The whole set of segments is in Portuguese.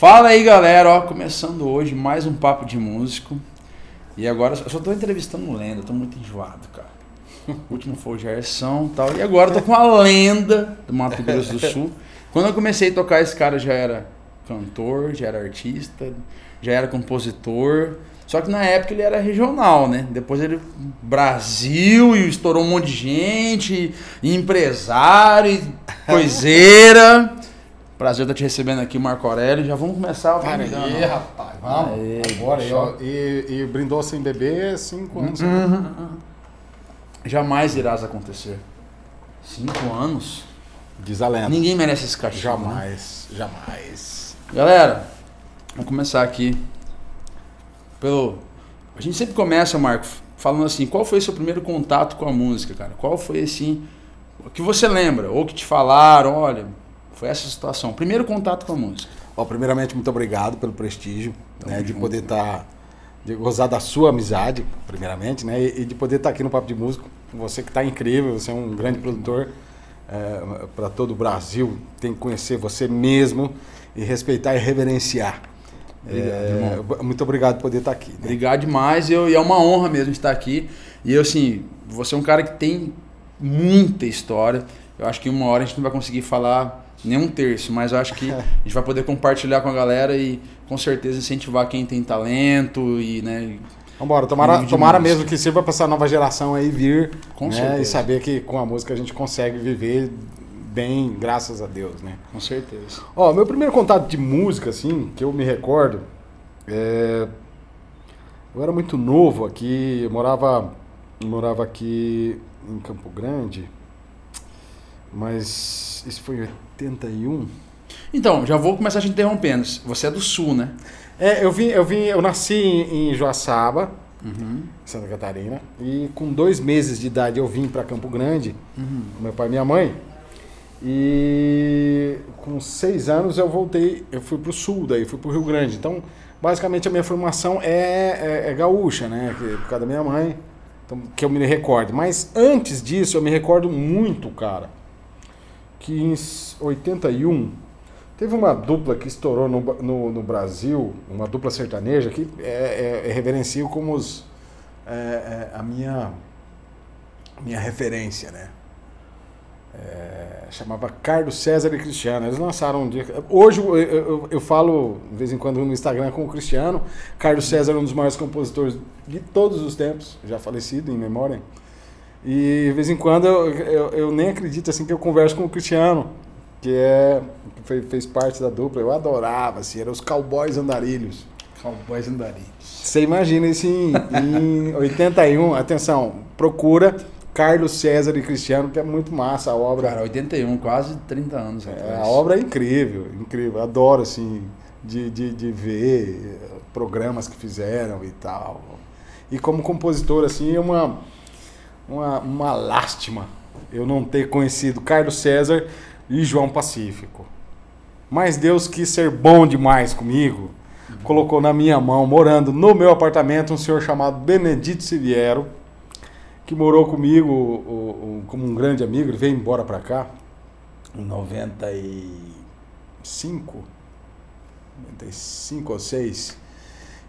Fala aí, galera, ó, começando hoje mais um papo de músico. E agora eu só tô entrevistando lenda, tô muito enjoado, cara. O último foi o Gerson e tal. E agora eu tô com a lenda do Mato Grosso do Sul. Quando eu comecei a tocar, esse cara já era cantor, já era artista, já era compositor. Só que na época ele era regional, né? Depois ele Brasil e estourou um monte de gente, e empresário, e coiseira. Prazer estar te recebendo aqui, Marco Aurélio. Já vamos começar o Para aí, rapaz. Vamos. Aê, Agora. E, e, brindou sem beber cinco anos. Uhum. Jamais irás acontecer. Cinco anos? Diz a lenda. Ninguém merece esse cachorro. Né? Jamais, jamais. Galera, vamos começar aqui pelo. A gente sempre começa, Marco, falando assim: qual foi seu primeiro contato com a música, cara? Qual foi assim. O que você lembra? Ou que te falaram, olha, foi essa situação. Primeiro contato com a música. Ó, primeiramente, muito obrigado pelo prestígio Tamo né, de poder estar. de gozar da sua amizade, primeiramente, né? E, e de poder estar aqui no Papo de Músico. Você que está incrível, você é um grande produtor para todo o Brasil. Tem que conhecer você mesmo e respeitar e reverenciar. Obrigado, É, muito obrigado por poder estar aqui. né? Obrigado demais. Eu, e é uma honra mesmo estar aqui. E eu, assim, você é um cara que tem muita história. Eu acho que uma hora a gente não vai conseguir falar nem um terço, mas eu acho que a gente vai poder compartilhar com a galera e com certeza incentivar quem tem talento e, né, Vambora, tomara, tomara música. mesmo que sirva para essa nova geração aí vir Com né, certeza. e saber que com a música a gente consegue viver bem, graças a Deus, né? com certeza. Ó, meu primeiro contato de música, assim, que eu me recordo, é... eu era muito novo aqui, eu morava, eu morava aqui em Campo Grande, mas isso foi em 81. Então, já vou começar te interrompendo. Você é do Sul, né? É, eu vim, eu vim, eu nasci em, em Joaçaba, Uhum. Santa Catarina. E com dois meses de idade eu vim para Campo Grande, Uhum. com meu pai e minha mãe. E com seis anos eu voltei, eu fui para o sul, daí fui para o Rio Grande. Então, basicamente a minha formação é, é, é gaúcha, né? Que- Por causa da minha mãe, então, que eu me recordo. Mas antes disso eu me recordo muito, cara, que em 81 teve uma dupla que estourou no, no, no Brasil, uma dupla sertaneja que é, é, é reverencio como os, é, é, a minha, minha referência, né? É, chamava Carlos César e Cristiano. Eles lançaram um dia. Hoje eu, eu, eu falo de vez em quando no Instagram com o Cristiano. Carlos César é um dos maiores compositores de todos os tempos, já falecido em memória. E de vez em quando eu, eu, eu nem acredito assim que eu converso com o Cristiano, que é que fez, parte da dupla. Eu adorava, assim, eram os cowboys andarilhos. Cowboys andarilhos. Você imagina isso em, em 81, atenção, procura Carlos César e Cristiano, que é muito massa a obra. Cara, 81, quase 30 anos É, atrás. a obra é incrível, incrível. Adoro, assim, de, de, de ver eh, programas que fizeram e tal. E como compositor, assim, é uma, uma, uma lástima eu não ter conhecido Carlos César e João Pacífico. Mas Deus quis ser bom demais comigo. Colocou na minha mão, morando no meu apartamento, um senhor chamado Benedito Siviero, que morou comigo o- o- como um grande amigo. Ele veio embora para cá em 95, 95 ou 6,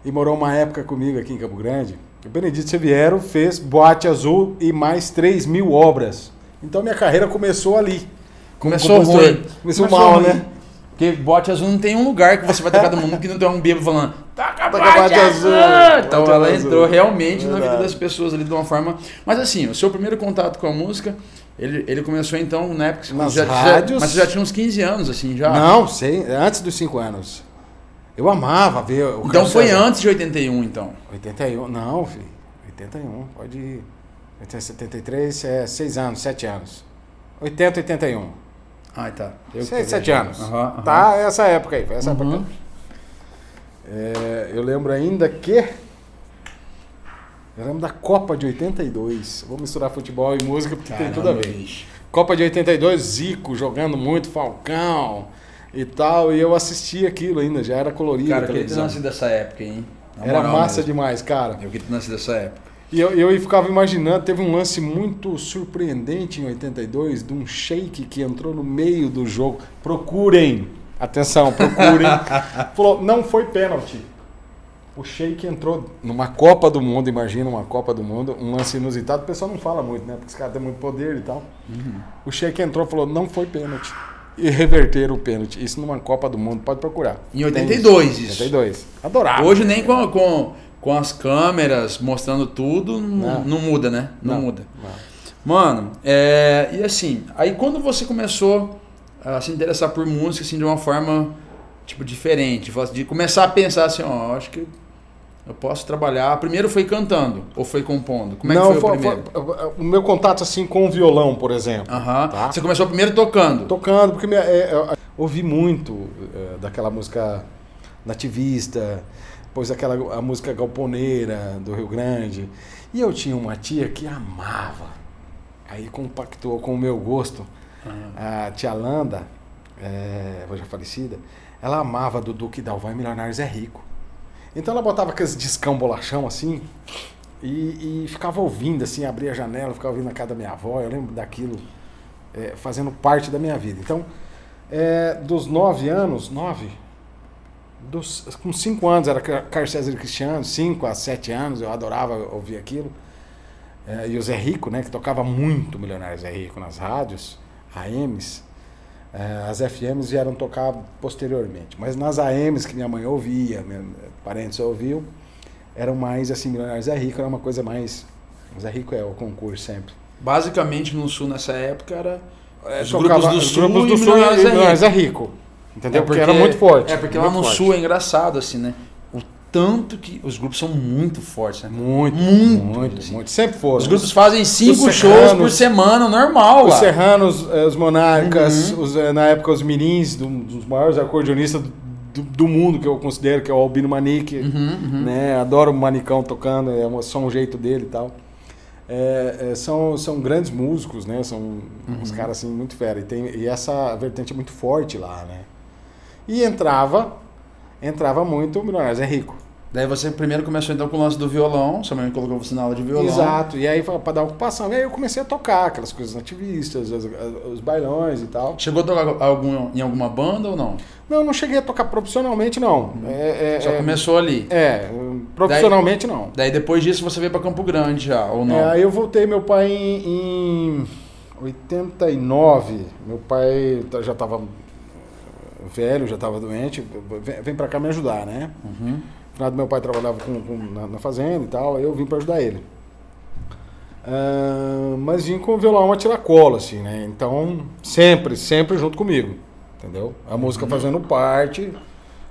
e morou uma época comigo aqui em Campo Grande. O Benedito Severo fez Boate Azul e mais 3 mil obras. Então minha carreira começou ali. Começou compositor. ruim. Começou, mal, ruim. né? Porque bote azul não tem um lugar que você vai tocar do mundo que não tem um bêbado falando Taca bote bote azul! azul, Então bote ela azul. entrou realmente na vida Verdade. das pessoas ali de uma forma. Mas assim, o seu primeiro contato com a música, ele, ele começou então na época Nas já, já- rádios. Mas você já tinha uns 15 anos, assim, já. Não, sei, antes dos 5 anos. Eu amava ver o Então foi César. antes de 81, então. 81, não, filho. 81, pode ir. 73 é 6 anos, 7 anos. 80, 81. Ah, tá. Eu que 6, tô 7 viajando. anos. Aham, aham. Tá, essa época aí, foi essa Uhum. época. É, eu lembro ainda que. Eu lembro da Copa de 82. Vou misturar futebol e música porque tem tudo a Caramba, ver. bicho. Copa de 82, Zico jogando muito, Falcão e tal. E eu assisti aquilo ainda, já era colorido. Cara, a eu queria ter televisão. nascido dessa época, hein? Na Era massa mesmo. demais, cara. Eu queria ter nascido dessa época. E eu, eu ficava imaginando, teve um lance muito surpreendente em 82 de um shake que entrou no meio do jogo. Procurem atenção, procurem. Falou, não foi pênalti. O Sheik entrou numa Copa do Mundo, imagina uma Copa do Mundo, um lance inusitado. O pessoal não fala muito, né? Porque os caras têm muito poder e tal. Uhum. O Sheik entrou e falou, não foi pênalti. E reverteram o pênalti. Isso numa Copa do Mundo, pode procurar. Em 82 Tem isso. 82. Adorava. Hoje nem com, com, com as câmeras mostrando tudo, não, Não. não muda, né? Não, Não. muda. Não. Mano, é, e assim, aí quando você começou a se interessar por música assim de uma forma tipo diferente, de começar a pensar assim, ó, acho que eu posso trabalhar. Primeiro foi cantando ou foi compondo? Como é não, que foi, o primeiro? foi- o meu contato assim com o violão, por exemplo. Aham. Tá. Você começou primeiro tocando. Tocando, porque é, eu ouvi muito é, daquela música nativista, depois aquela a música galponeira do Rio Grande. E eu tinha uma tia que amava. Aí compactou com o meu gosto. A tia Landa, é, hoje é falecida, ela amava do Duque Dalvan e Milionários é Rico. Então ela botava aqueles discão bolachão assim e, e ficava ouvindo, assim, abria a janela, ficava ouvindo na casa da minha avó. Eu lembro daquilo é, fazendo parte da minha vida. Então, é, dos nove anos, nove, dos, com cinco anos era Car- Carlos César Cristiano, cinco a sete anos, eu adorava ouvir aquilo. É, e o Zé Rico, né, que tocava muito Milionário Zé Rico nas rádios, AMs, as FMs vieram tocar posteriormente. Mas nas AMs que minha mãe ouvia, meus parentes ouviam, eram mais assim, Milionário Zé Rico era uma coisa mais. Zé Rico é o concurso sempre. Basicamente no sul nessa época era É, os tocava- grupos do os sul grupos e do sul Milionários e é Milionários Rico. é Rico. Entendeu? É porque, era muito forte. É porque lá no forte. sul é engraçado assim, né? Tanto que os grupos são muito fortes, né? Muito, Muito, muito, assim. muito. Sempre foram. Os grupos fazem cinco Os shows serranos- por semana, normal Os lá. serranos, eh, os monarcas, Uhum. os, eh, na época os mirins, do- dos maiores acordeonistas do, do- do mundo, que eu considero, que é o Albino Manique. Uhum, uhum. Né? Adoro o Manicão tocando, é um- só um jeito dele e tal. É, é, são, são grandes músicos, né? São uns Uhum. caras assim muito fera. E, tem, e essa vertente é muito forte lá, né? E entrava, entrava muito o Milionários é Rico. Daí você primeiro começou então com o lance do violão, sua mãe colocou você na aula de violão. Exato, e aí para dar ocupação. E aí eu comecei a tocar aquelas coisas nativistas, os, os bailões e tal. Chegou a tocar algum, em alguma banda ou não? Não, não cheguei a tocar profissionalmente, não. É, é, Só é, começou ali. É, profissionalmente não. Daí depois disso você veio pra Campo Grande já, ou não? É, aí eu voltei, meu pai em, em 89, meu pai tá- já estava velho, já estava doente, vem, vem para cá me ajudar, né? Uhum. Finado meu pai trabalhava com, com- na, na fazenda e tal, aí eu vim para ajudar ele. Ah, mas vim com o violão a tiracolo, assim, né? Então, sempre, sempre junto comigo, entendeu? A música fazendo parte,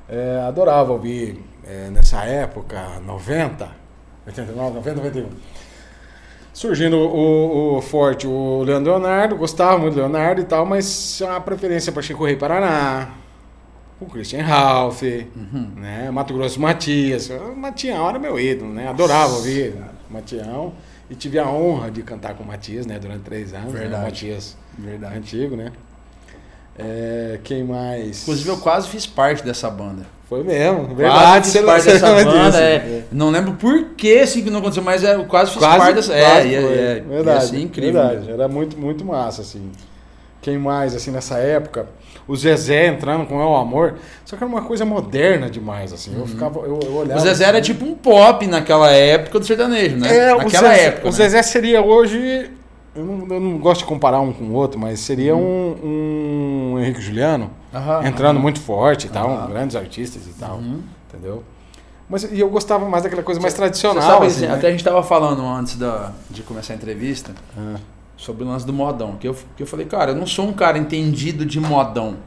é, adorava ouvir é, nessa época, 90, 89, 90, 91. Surgindo o, o forte, o Leandro Leonardo, gostava muito do Leonardo e tal, mas a preferência para Chico Rei Paraná, o Christian Ralph, Uhum. né? Mato Grosso Matias. O Matião era meu ídolo, né? Adorava ouvir Matião. E tive a honra de cantar com o Matias, né? Durante três anos. Né? Verdade. O Matias Verdade. antigo, né? É, quem mais? Inclusive eu quase fiz parte dessa banda. Foi mesmo, Quase verdade. fiz você parte dessa banda. disso. é. Não lembro por que assim que não aconteceu, mas é, eu quase fiz Quase, parte dessa. quase É, foi. ia- ia verdade, ser incrível. verdade. Era muito, muito massa, assim. Quem mais, assim, nessa época? O Zezé entrando com El Amor. Só que era uma coisa moderna demais, assim. Eu ficava, eu, eu olhava... Uhum. O Zezé era assim, tipo um pop naquela época do sertanejo, né? É, o Naquela Zezé, época. O né? Zezé seria hoje. Eu não, eu não gosto de comparar um com o outro, mas seria um, um Henrique Juliano Aham, entrando aham. muito forte e tal, grandes artistas e tal, Uhum. entendeu? Mas e eu gostava mais daquela coisa mais tradicional. Sabe, assim, assim, né? até a gente tava falando antes da, de começar a entrevista Ah, sobre o lance do modão. Que eu, que eu falei, cara, eu não sou um cara entendido de modão.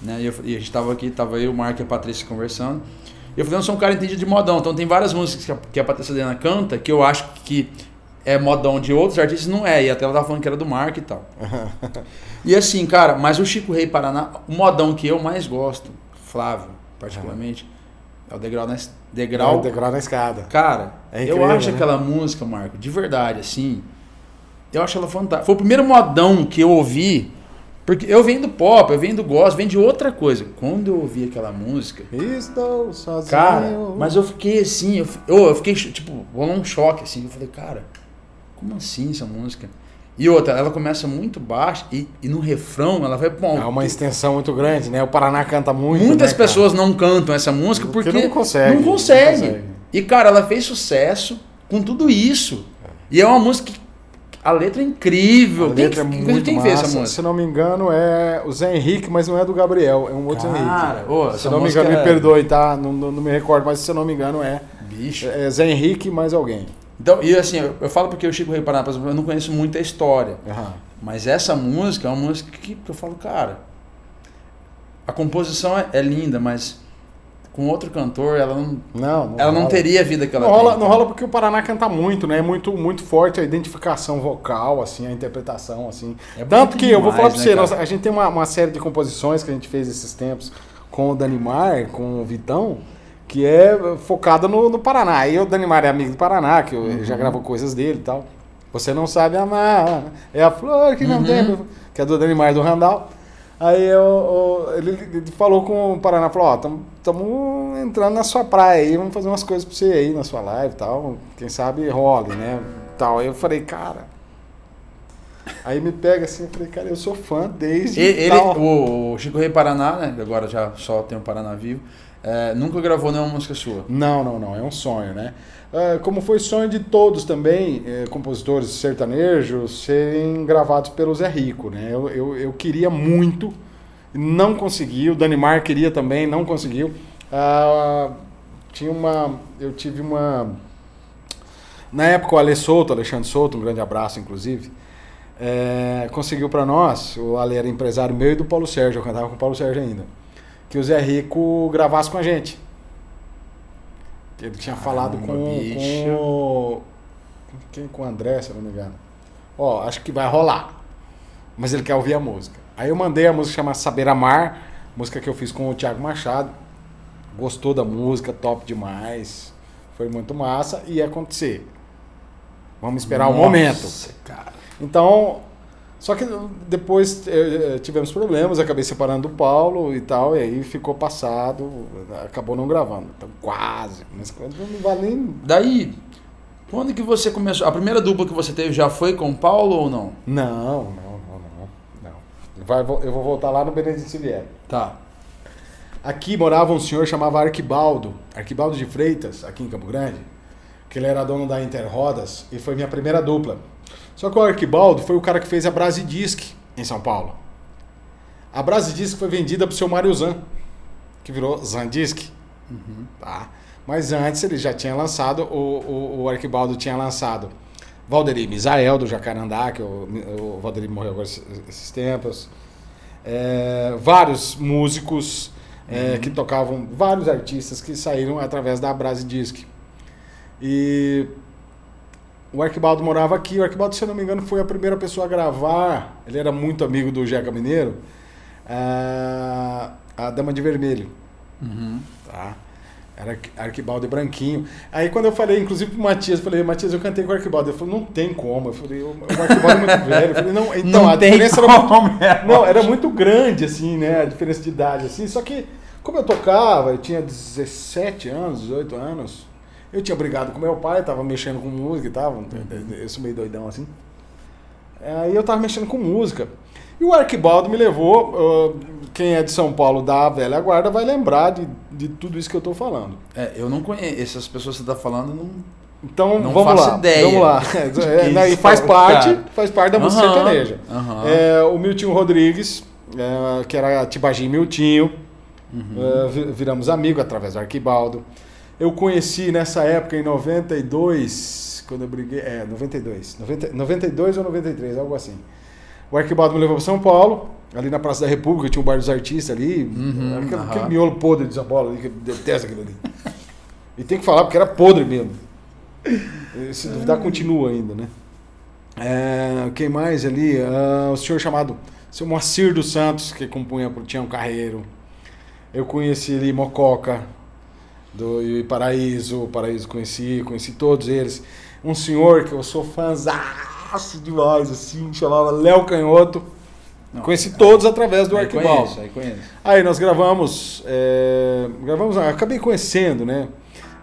Né? E, eu- e a gente tava aqui, tava eu, o Marco e a Patrícia conversando. E eu falei, eu não sou um cara entendido de modão. Então tem várias músicas que a, que a Patrícia Adriana canta que eu acho que é modão de outros artistas, não é. E até ela tava falando que era do Marco e tal. e assim, cara, mas o Chico Rei Paraná, o modão que eu mais gosto, Flávio, particularmente, é o degrau na, degrau Grau, degrau na escada. Cara, É eu incrível, acho né? aquela música, Marco, de verdade, assim. Eu acho ela fantástica. Foi o primeiro modão que eu ouvi. Porque eu venho do pop, eu venho do gospel, venho de outra coisa. Quando eu ouvi aquela música, Estou sozinho. cara, mas eu fiquei assim, eu, eu, fiquei, tipo, rolou um choque, assim. Eu falei, cara, como assim essa música? E outra, ela começa muito baixa e, e no refrão ela vai pra É uma extensão muito grande, né? O Paraná canta muito. Muitas né, pessoas não cantam essa música porque, Porque não consegue, Não não consegue. consegue. E cara, ela fez sucesso com tudo isso. E é uma música que a letra é incrível. A letra é quem- muito quem massa. fez essa música? Se não me engano, é o Zé Henrique, mas não é do Gabriel, é um outro Cara, Henrique. ô, se não me engano, me é- perdoe, tá? Não, não, não me recordo, mas se eu não me engano, é, Bicho. é Zé Henrique mais alguém. Então, e assim, eu, eu falo porque o Chico Rei Paraná, por exemplo, eu não conheço muito a história. Aham. Mas essa música é uma música que eu falo, cara, a composição é, é linda, mas com outro cantor ela não, Não, não ela não rola. teria a vida que ela Não rola, tem. não rola porque o Paraná canta muito, né? É muito, muito forte a identificação vocal, assim, a interpretação, assim. É Tanto que eu vou demais, falar pra né, você, nossa, a gente tem uma, uma série de composições que a gente fez esses tempos com o Danimar, com o Vitão, que é focada no, no Paraná. E o Danimar é amigo do Paraná, que eu- Uhum. já gravou coisas dele e tal. Você não sabe amar, é a flor que não Uhum. tem, que é do Danimar do Randall. Aí eu, eu- ele, ele falou com o Paraná, falou, ó, estamos entrando na sua praia aí, vamos fazer umas coisas pra você aí na sua live e tal, quem sabe role, né, tal. Aí eu falei, cara... Aí me pega assim, eu falei, cara, eu sou fã desde Ele, tal. o Chico Rei Paraná, né? Agora já só tem o Paraná vivo. é, nunca gravou nenhuma música sua. Não, não, não, é um sonho, né? Ah, como foi sonho de todos também, eh, compositores sertanejos, serem gravados pelo Zé Rico, né? Eu, eu, eu queria muito, não consegui, o Danimar queria também, não conseguiu. Ah, tinha uma, eu tive uma... Na época o Ale Souto, Alexandre Souto, um grande abraço inclusive, eh, conseguiu para nós, o Ale era empresário meu e do Paulo Sérgio, eu cantava com o Paulo Sérgio ainda, que o Zé Rico gravasse com a gente. Que Ele tinha falado Caramba, com, bicho. com o- quem com o André, se eu não me engano. Ó, acho que vai rolar. Mas ele quer ouvir a música. Aí eu mandei a música chamada Saber Amar, música que eu fiz com o Thiago Machado. Gostou da música, top demais. Foi muito massa e ia acontecer. Vamos esperar o Nossa, momento. cara. Então, só que depois eh, eh, tivemos problemas, acabei separando do Paulo e tal, e aí ficou passado, acabou não gravando. Então, quase, mas não vale nem. Daí, quando que você começou? A primeira dupla que você teve já foi com o Paulo ou não? Não, não, não, não. não. Vai, eu vou voltar lá no Benedito Silvieri. Tá. Aqui morava um senhor chamado Arquibaldo, Arquibaldo de Freitas, aqui em Campo Grande, que ele era dono da Interrodas e foi minha primeira dupla. Só que o Arquibaldo foi o cara que fez a Brasidisc em São Paulo. A Brasidisc foi vendida pro seu Mário Zan, que virou Zandisc. Tá? Mas antes ele já tinha lançado, o, o, o Arquibaldo tinha lançado Valderi Misael, do Jacarandá, que o, o Valderi morreu agora esses, tempos. É, vários músicos é, que tocavam, vários artistas que saíram através da Brasidisc. E o Arquibaldo morava aqui. O Arquibaldo, se eu não me engano, foi a primeira pessoa a gravar. Ele era muito amigo do Jeca Mineiro. A, a Dama de Vermelho. Uhum. Tá? Era Arqui- Arquibaldo e Branquinho. Aí quando eu falei, inclusive pro Matias, eu falei, Matias, eu cantei com o Arquibaldo. Ele falou, não tem como. Eu falei, o Arquibaldo é muito velho. Eu falei, não, então Não a diferença era muito. é Não, era muito grande, assim, né? A diferença de idade, assim. Só que, como eu tocava, eu tinha 17 anos, 18 anos. Eu tinha brigado com meu pai, tava mexendo com música e tal. Eu sou meio doidão, assim. Aí eu tava mexendo com música. E o Arquibaldo me levou. ah, quem é de São Paulo da velha guarda vai lembrar de, de tudo isso que eu tô falando. É, eu não conheço. Essas pessoas que você tá falando, não. Então Não vamos faço lá. ideia Vamos lá. É, né, e faz é parte, cara. faz parte da música Aham, sertaneja. aham. É, o Miltinho Rodrigues, é, que era Tibagim Miltinho, Uhum. é, vi- viramos amigos através do Arquibaldo. Eu conheci nessa época, em 92, quando eu briguei. É, 92. 90, 92 ou 93, algo assim. O Arquibaldo me levou para São Paulo, ali na Praça da República, tinha o Bar dos Artistas ali. Uhum, aquele, aham. aquele miolo podre de São Paulo ali, que eu detesto aquilo ali. E tem que falar porque era podre mesmo. E Se duvidar, continua ainda, né? É, quem mais ali? Ah, o senhor chamado seu Moacir dos Santos, que compunha pro Tião Carreiro. Eu conheci ali Mococa, do Paraíso, Paraíso conheci, conheci todos eles. Um senhor que eu sou fãzaço demais, assim, chamava Léo Canhoto. Não, conheci todos através do aí Arquibaldo. aí conheço. Aí nós gravamos, é, gravamos, ah, acabei conhecendo, né?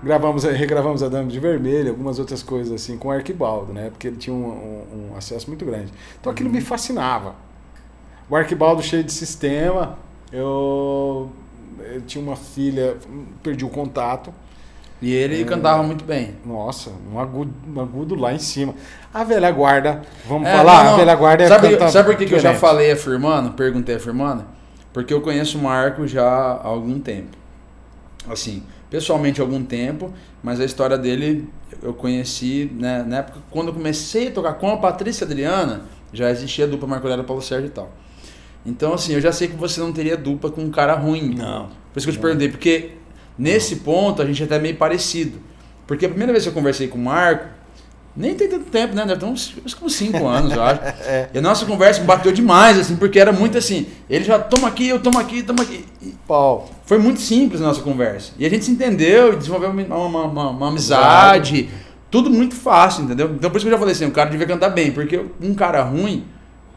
Gravamos, regravamos a Dama de Vermelho, algumas outras coisas assim, com o Arquibaldo, né? Porque ele tinha um, um, um acesso muito grande. Então aquilo Uhum. me fascinava. O Arquibaldo cheio de sistema, eu tinha uma filha, perdi o contato. E ele cantava muito bem. Nossa, um agudo, um agudo lá em cima. A velha guarda, vamos É, falar? não, não. A velha guarda é sabe, canta sabe por que, que eu já falei afirmando? Perguntei afirmando? Porque eu conheço o Marco já há algum tempo. Assim, pessoalmente há algum tempo, mas a história dele eu conheci né, na época quando eu comecei a tocar com a Patrícia Adriana, já existia a dupla Marco Aurélio Paulo Sérgio e tal. Então, assim, eu já sei que você não teria dupla com um cara ruim. Não. Por isso que eu te perguntei, porque nesse ponto a gente é até meio parecido. Porque a primeira vez que eu conversei com o Marco, nem tem tanto tempo, né? Deve ter uns, uns como cinco anos, eu acho. E a nossa conversa bateu demais, assim, porque era muito assim, ele já toma aqui, eu tomo aqui, toma aqui. E Pau. foi muito simples a nossa conversa. E a gente se entendeu e desenvolveu uma, uma, uma- uma amizade. Tudo muito fácil, entendeu? Então por isso que eu já falei assim, o cara devia cantar bem, porque um cara ruim,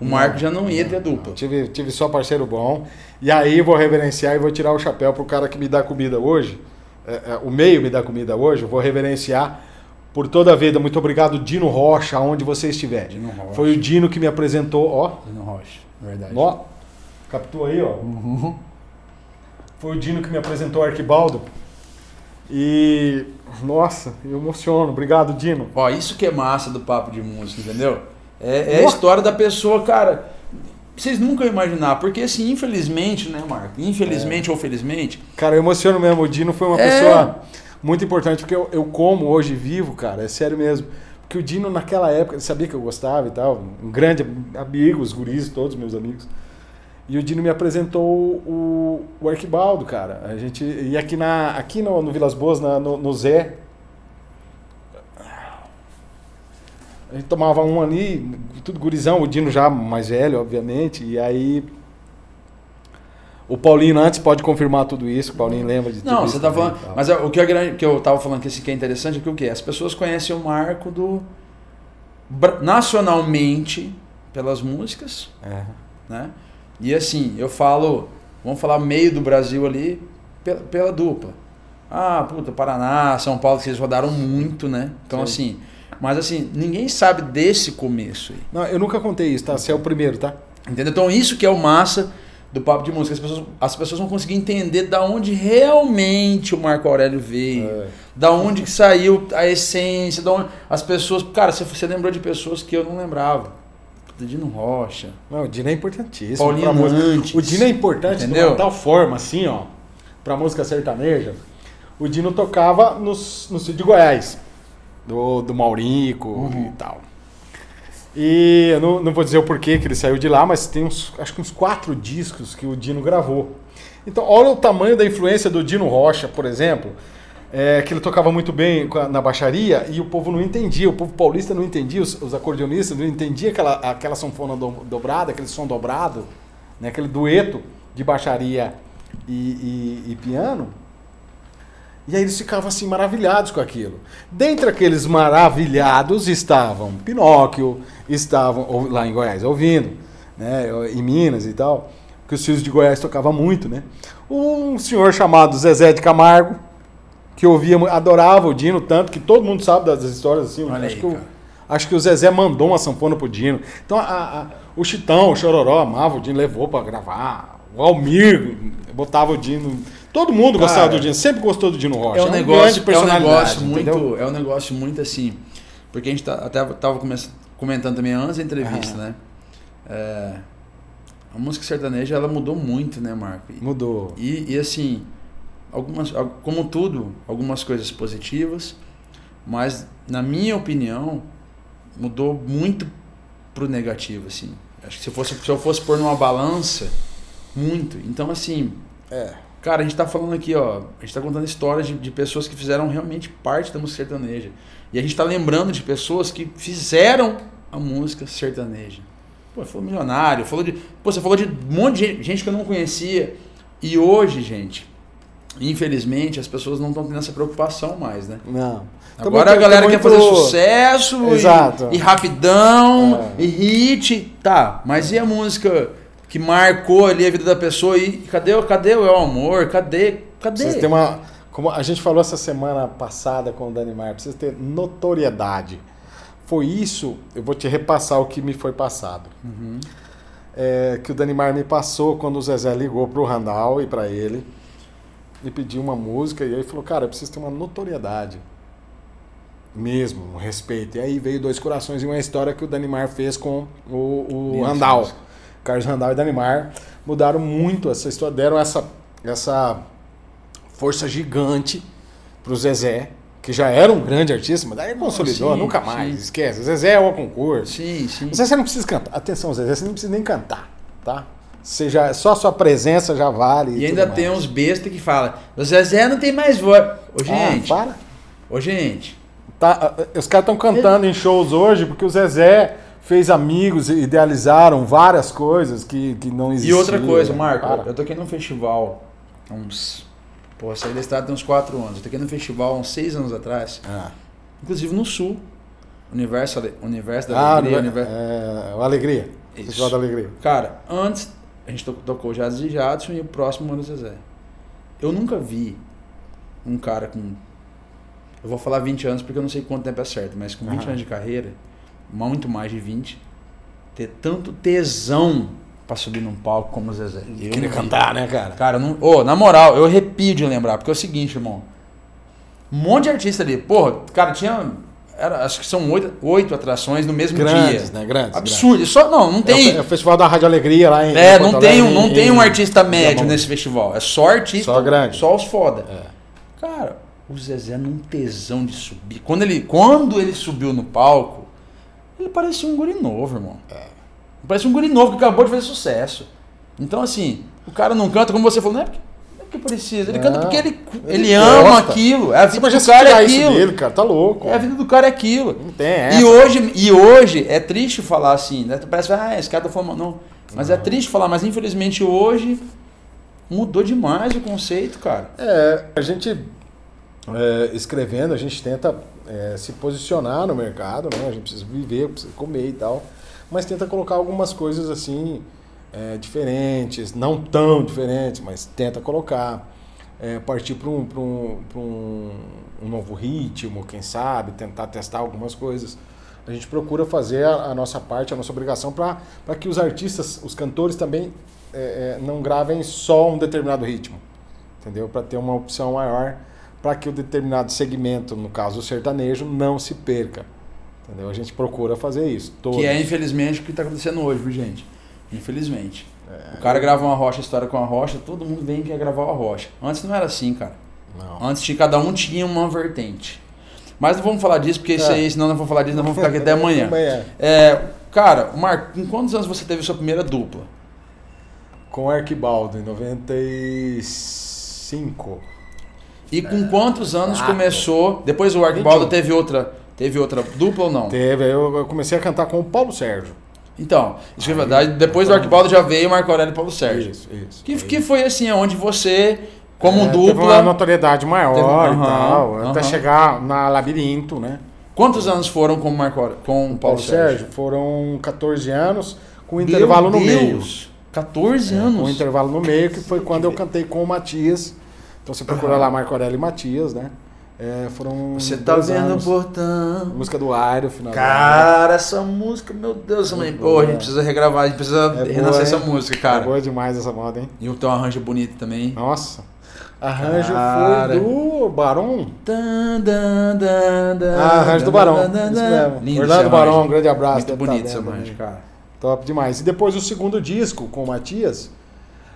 o Marco já não ia ter dupla. Tive, tive só parceiro bom. E aí vou reverenciar e vou tirar o chapéu pro cara que me dá comida hoje. É, é, o meio me dá comida hoje. Eu vou reverenciar por toda a vida. Muito obrigado, Dino Rocha, aonde você estiver. Dino Rocha. Foi o Dino que me apresentou, ó. Dino Rocha, verdade. Ó, captou aí, ó. Foi o Dino que me apresentou o Arquibaldo. E, nossa, eu emociono. Obrigado, Dino. Ó, isso que é massa do papo de música, entendeu? É, é a história da pessoa, cara. Vocês nunca iam imaginar, porque assim, infelizmente, né, Marco? Infelizmente ou felizmente, Cara, eu emociono mesmo. O Dino foi uma É. pessoa muito importante, porque eu, eu como hoje vivo, cara, é sério mesmo. Porque o Dino, naquela época, sabia que eu gostava e tal, um grande amigo, os guris, todos meus amigos. E o Dino me apresentou o, o Arquibaldo, cara. A gente ia aqui, na, aqui no, no Vilas Boas, na- no, no Zé. A gente tomava um ali, tudo gurizão, o Dino já mais velho, obviamente, e aí o Paulinho antes pode confirmar tudo isso, o Paulinho lembra de tudo Não, você tá também falando. Mas é, o que, é grande, que eu tava falando que, esse, que é interessante é que o quê? As pessoas conhecem o Marco do. nacionalmente pelas músicas, É. né? E assim, eu falo, vamos falar meio do Brasil ali pela, pela dupla. Ah, puta, Paraná, São Paulo, que vocês rodaram muito, né? Então Sim. assim, mas assim, ninguém sabe desse começo aí. Não, eu nunca contei isso, tá? Você é o primeiro, tá? Entendeu? Então isso que é o massa do papo de música. As pessoas, as pessoas vão conseguir entender da onde realmente o Marco Aurélio veio. É. Da onde que saiu a essência, da onde as pessoas. Cara, você, você lembrou de pessoas que eu não lembrava. Dino Rocha, Não, o Dino é importantíssimo. Paulinho. Nantes. O Dino é importante de Entendeu? uma tal forma, assim, ó, pra música sertaneja. O Dino tocava nos, no sítio de Goiás, do, do Maurico Uhum. e tal. E eu não, não vou dizer o porquê que ele saiu de lá, mas tem uns, acho que uns quatro discos que o Dino gravou. Então, olha o tamanho da influência do Dino Rocha, por exemplo, é, que ele tocava muito bem na baixaria e o povo não entendia, o povo paulista não entendia, os, os acordeonistas não entendiam aquela, aquela sanfona do- dobrada, aquele som dobrado, né, aquele dueto de baixaria e, e- e piano. E aí eles ficavam assim maravilhados com aquilo. Dentre aqueles maravilhados estavam Pinóquio, estavam lá em Goiás ouvindo, né, em Minas e tal, que os filhos de Goiás tocavam muito, né? Um senhor chamado Zezé de Camargo, que ouvia, adorava o Dino tanto que todo mundo sabe das histórias assim. Olha acho, aí, que acho que o Zezé mandou uma sanfona pro Dino. Então a- a- o Chitão, o Chororó amava o Dino, levou pra gravar. O Almir botava o Dino. Todo mundo Cara, gostava do Dino, sempre gostou do Dino Rocha. é um, grande negócio, é um negócio muito, entendeu? é um negócio muito assim, porque a gente tá, até tava começando, comentando também antes da entrevista, né? É, a música sertaneja ela mudou muito, né, Marco? E- Mudou. E, e assim, algumas, al- como tudo, algumas coisas positivas, mas na minha opinião mudou muito pro negativo, assim. Acho que se, fosse, se eu fosse pôr numa balança, muito. Então, assim, É. cara, a gente tá falando aqui, ó, a gente tá contando histórias de, de pessoas que fizeram realmente parte da música sertaneja. E a gente tá lembrando de pessoas que fizeram a música sertaneja. Pô, falou milionário, falou de. Pô, você falou de um monte de gente que eu não conhecia. E hoje, gente, infelizmente, as pessoas não estão tendo essa preocupação mais, né? Não. Agora a galera tem quer muito- fazer sucesso e- Exato. E, rapidão É. e hit. Tá, mas e a música que marcou ali a vida da pessoa e cadê, o- cadê o Amor? Cadê? Cadê? Vocês têm uma Como a gente falou essa semana passada com o Danimar, precisa ter notoriedade. Foi isso, eu vou te repassar o que me foi passado. Uhum. É, que o Danimar me passou quando o Zezé ligou pro Randall e para ele e pediu uma música e aí falou, cara, eu preciso ter uma notoriedade mesmo, um respeito. E aí veio Dois Corações e uma história que o Danimar fez com o, o Randall. Carlos Randall e Danimar mudaram muito essa história, deram essa, essa força gigante pro Zezé, que já era um grande artista, mas daí consolidou, sim, nunca mais, sim. esquece. O Zezé é o concurso. Sim, sim. Zezé não precisa cantar. Atenção, Zezé, você não precisa nem cantar, tá? Você já, só a sua presença já vale. E tudo ainda mais. tem uns bestas que falam, o Zezé não tem mais voz. Ô, gente, Ah, para. ô, gente, Tá, ah, os caras estão cantando em shows hoje porque o Zezé fez amigos e idealizaram várias coisas que, que não E existiam. outra coisa, Marco, Para. eu toquei num festival uns. Pô, saí da estrada tem uns 4 anos. Eu toquei num festival uns 6 anos atrás, Ah, inclusive no sul. Universo, Universo da ah Alegria. Universo... é, o Alegria. Isso. Festival da Alegria. Cara, antes a gente to- tocou Jazz e Jadson e o próximo era o Zezé. Eu nunca vi um cara com. Eu vou falar 20 anos porque eu não sei quanto tempo é certo, mas com 20 Aham. anos de carreira, muito mais de 20, ter tanto tesão pra subir num palco como o Zezé. Eu Queria cantar, né, cara? Cara, não, ô, na moral, eu arrepio de lembrar, porque é o seguinte, irmão. Um monte de artista ali. Porra, cara, tinha. Era, acho que são oito, oito atrações no mesmo Grandes, dia. né? Grandes. Absurdo. Só, não, não grandes. É o tem. É, o Festival da Rádio Alegria lá em É, não tem, um, não em- tem um artista médio Viamão. nesse festival. É só artista. Só grande. Só os foda. É. Cara, o Zezé num tesão de subir. Quando ele, quando ele subiu no palco, ele parecia um guri novo, irmão. É. Parecia um guri novo que acabou de fazer sucesso. Então, assim, o cara não canta, como você falou, não é porque, não é porque precisa. Ele Não. canta porque ele, ele, Ele ama gosta. aquilo. É a Você vida imagina do cara é aquilo. dele, cara. Tá louco. É a vida do cara é aquilo. Não tem essa. E hoje, e hoje é triste falar assim, né? Parece que ah, esse cara tá falando. Não. Mas é triste falar, mas infelizmente hoje mudou demais o conceito, cara. É, a gente é, escrevendo, a gente tenta é, se posicionar no mercado, né? A gente precisa viver, precisa comer e tal. Mas tenta colocar algumas coisas assim é, diferentes, não tão diferentes, mas tenta colocar. É, partir para um, um, um, um novo ritmo, quem sabe, tentar testar algumas coisas. A gente procura fazer a, a nossa parte, a nossa obrigação para que os artistas, os cantores também é, é, não gravem só um determinado ritmo entendeu? Para ter uma opção maior, para que o determinado segmento, no caso o sertanejo, não se perca. Entendeu? A gente procura fazer isso. Todos. Que é, infelizmente, o que está acontecendo hoje, viu, gente? Infelizmente. o cara grava uma rocha, história com a rocha, todo mundo vem e quer gravar a rocha. Antes não era assim, cara. Não. Antes tinha, cada um tinha uma vertente. Mas não vamos falar disso, porque isso É. aí, senão não vamos falar disso, nós vamos ficar aqui até amanhã. Amanhã. É, cara, Marco, com quantos anos você teve sua primeira dupla? Com o Arquibaldo, em 95. E com quantos anos Ah, começou? Depois o Arquibaldo 21. teve outra, teve outra dupla ou não? Teve, eu comecei a cantar com o Paulo Sérgio. Então, isso é verdade. Depois do Arquibaldo já veio Marco Aurélio e Paulo Sérgio. Isso, isso. Que, que foi assim, onde você, como É, Teve uma dupla. notoriedade maior Teve- e tal, até aham. chegar na Labirinto, né? Quantos anos foram com o Marco com o Paulo, Paulo Sérgio, foram 14 anos, com um Meu intervalo no meio. Deus, 14 É, anos. Com um intervalo no meio, que foi quando eu cantei com o Matias. Então você procura Aham. lá Marco Aurélio e Matias, né? É, foram. Você tá vendo o anos. portão. Música do Airo, final Cara, essa música, meu Deus, essa mãe. Pô, a gente precisa regravar, a gente precisa É renascer boa, essa música, cara. É boa demais essa moda, hein? E o teu arranjo bonito também. Nossa. Arranjo Cara. foi do Barão. Ah, arranjo do Barão. Lindo Orlando Barão, um grande abraço. Muito tá bonito esse vendo arranjo, cara. Top demais. E depois o segundo disco com o Matias.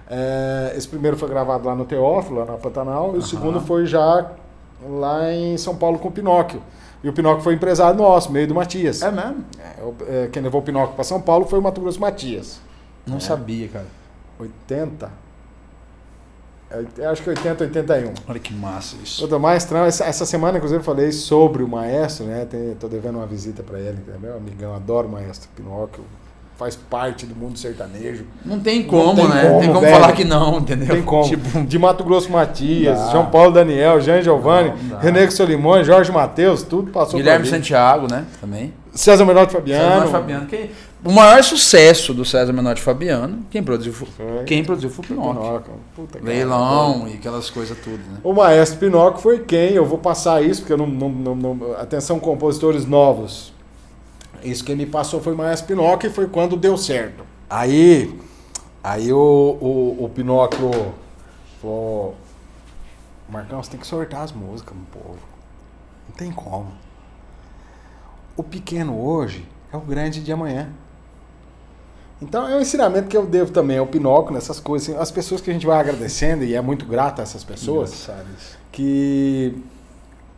É, esse primeiro foi gravado lá no Teófilo, lá na Pantanal, e o Aham. segundo foi já lá em São Paulo com o Pinóquio. E o Pinóquio foi empresário nosso, meio do Matias. É mesmo? É, o- é, quem levou o Pinóquio para São Paulo foi o Mato Grosso Matias. Não É. sabia, cara. 80? É, eu acho que 80, 81. Olha que massa isso. Outra maestro, essa, essa semana, inclusive, eu falei sobre o maestro, né? Tem, tô devendo uma visita para ele, é meu amigão, adoro o maestro Pinóquio. Faz parte do mundo sertanejo. Não tem como, tem né? como, tem como velho. falar que não, entendeu? Tem como. Tipo, De Mato Grosso Matias, Dá. João Paulo Daniel, Jean Giovanni, Não. René Solimões, Jorge Matheus, tudo passou Guilherme. Santiago, né? Também. César Menotti Fabiano. Fabiano. Fabiano. Que, o maior sucesso do César Menotti e Fabiano, quem produziu, Foi. quem produziu foi o Pinóquio. Puta, cara. Leilão e aquelas coisas tudo, né? O maestro Pinóquio foi quem? Eu vou passar isso, porque eu não, não- não- não- Atenção, compositores novos. Isso quem me passou foi o maestro Pinóquio e foi quando deu certo. Aí. Aí o, o, o Pinóquio falou. Marcão, você tem que sortar as músicas, meu povo. Não tem como. O pequeno hoje é o grande de amanhã. Então é um ensinamento que eu devo também ao Pinóquio nessas coisas. assim, as pessoas que a gente vai agradecendo, e é muito grato a essas pessoas Engraçado que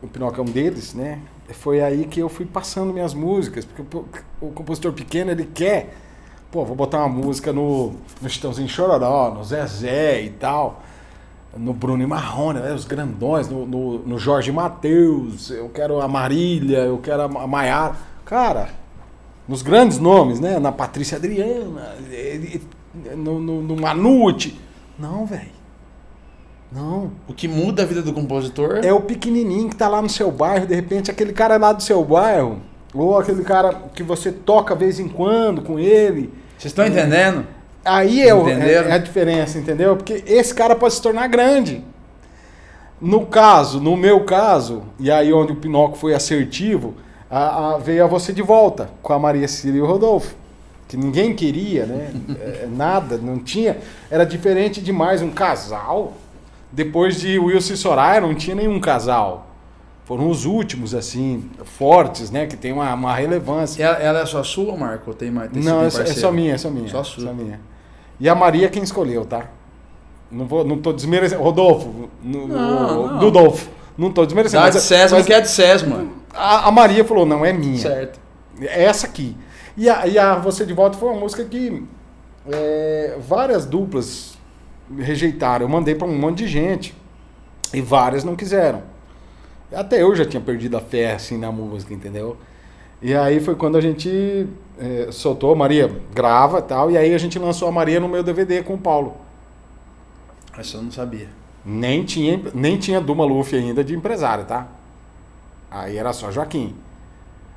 o Pinóquio é um deles, né? Foi aí que eu fui passando minhas músicas, porque o, compositor pequeno ele quer, pô, vou botar uma música no, no Chitãozinho Chororó, no Zezé e tal, no Bruno e Marrone, né, os grandões, no, no, no Jorge Mateus, eu quero a Marília, eu quero a Ma- Maiara. Cara, nos grandes nomes, né? Na Patrícia Adriana, no, no, no Manute. Não, velho. Não. O que muda a vida do compositor É o pequenininho que tá lá no seu bairro, de repente aquele cara lá do seu bairro, ou aquele cara que você toca vez em quando com ele. Vocês estão entendendo? Aí é, o- é- é a diferença, entendeu? Porque esse cara pode se tornar grande. No caso, no meu caso, e aí onde o Pinóquio foi assertivo, a- a- veio a você de volta com a Maria Cecília e o Rodolfo. Que ninguém queria, né? É, Nada, não tinha. Era diferente demais um casal. Depois de Wilson e Soraya, não tinha nenhum casal. Foram os últimos, assim, fortes, né? Que tem uma, uma relevância. Ela, ela é só sua, Marco? Ou tem mais? Tem Não, é só, é só minha, é só minha. Só sua. minha. E a Maria é quem escolheu, tá? Não, vou, não tô desmerecendo. Rodolfo, no, Não, o- não. Dudolfo, não tô desmerecendo. Dá de César, mas não quer de César, a, a Maria falou, não, é minha. Certo. É essa aqui. E a, e a Você de Volta foi uma música que é, várias duplas rejeitaram. Eu mandei para um monte de gente. E várias não quiseram. Até eu já tinha perdido a fé assim na música, entendeu? E aí foi quando a gente é, soltou, Maria grava e tal, e aí a gente lançou a Maria no meu DVD com o Paulo. Essa eu não sabia. Nem tinha, nem tinha Duma Luffy ainda de empresário, tá? Aí era só Joaquim.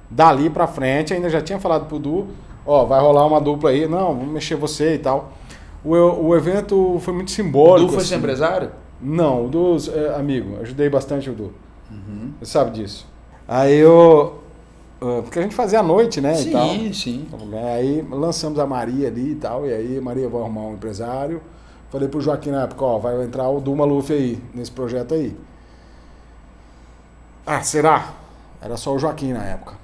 Dali pra frente, ainda já tinha falado pro Du, ó, vai rolar uma dupla aí, não, vamos mexer você e tal. O, o evento foi muito O simbólico. Du foi assim. ser empresário? Não, o Du, é, amigo, ajudei bastante o Du. Uhum. Você sabe disso. Aí eu. ah, Porque a gente fazia à noite, né? e tal. Sim, sim. Aí lançamos a Maria ali e tal, e aí Maria vai arrumar um empresário. Falei pro Joaquim na época, ó, vai entrar o Duma Luffy aí, nesse projeto aí. Ah, será? Era só o Joaquim na época.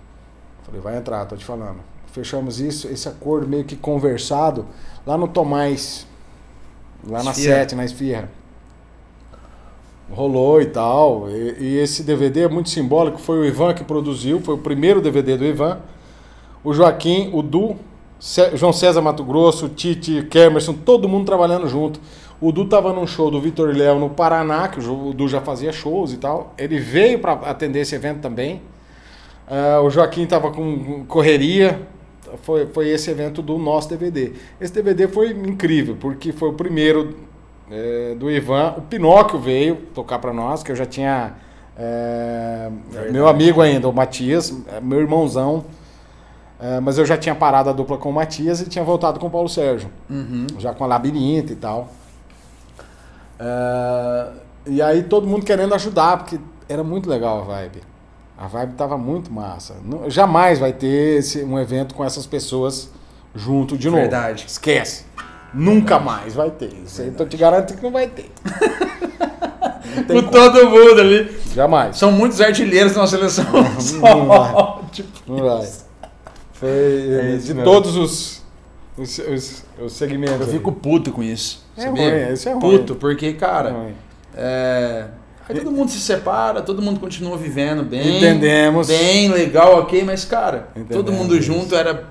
Falei, vai entrar, tô te falando. Fechamos isso, esse acordo meio que conversado lá no Tomás, lá na Esfirra. Sete, na Esfirra. Rolou e tal. E, e esse DVD é muito simbólico. Foi o Ivan que produziu, foi o primeiro DVD do Ivan. O Joaquim, o Du, Cé- João César Mato Grosso, o Tite, Kemerson, todo mundo trabalhando junto. O Du tava num show do Vitor Léo no Paraná, que o Du já fazia shows e tal. Ele veio para atender esse evento também. Ah, o Joaquim tava com correria. Foi, foi esse evento do nosso DVD. Esse DVD foi incrível, porque foi o primeiro é, do Ivan. O Pinóquio veio tocar para nós, que eu já tinha. é, meu amigo ainda, o Matias, é, meu irmãozão. É, mas eu já tinha parado a dupla com o Matias e tinha voltado com o Paulo Sérgio, Uhum. já com a Labirinto e tal. É, e aí todo mundo querendo ajudar, porque era muito legal a vibe. A vibe tava muito massa. Não- jamais vai ter esse- um evento com essas pessoas junto de novo. Verdade. Esquece. Nunca mais vai ter. Isso aí eu te garantindo que não vai ter. Não Com como. todo mundo ali. Jamais. São muitos artilheiros na seleção. não vai. Só, tipo, Não vai. Foi eh, isso de mesmo. todos os, os, os, os segmentos. Eu fico puto com isso. É sabia? ruim, isso é ruim. Puto, porque, cara, É é, aí todo mundo se separa, todo mundo continua vivendo bem. Entendemos. Bem, legal, ok, mas, cara, todo Entendemos mundo isso. junto era.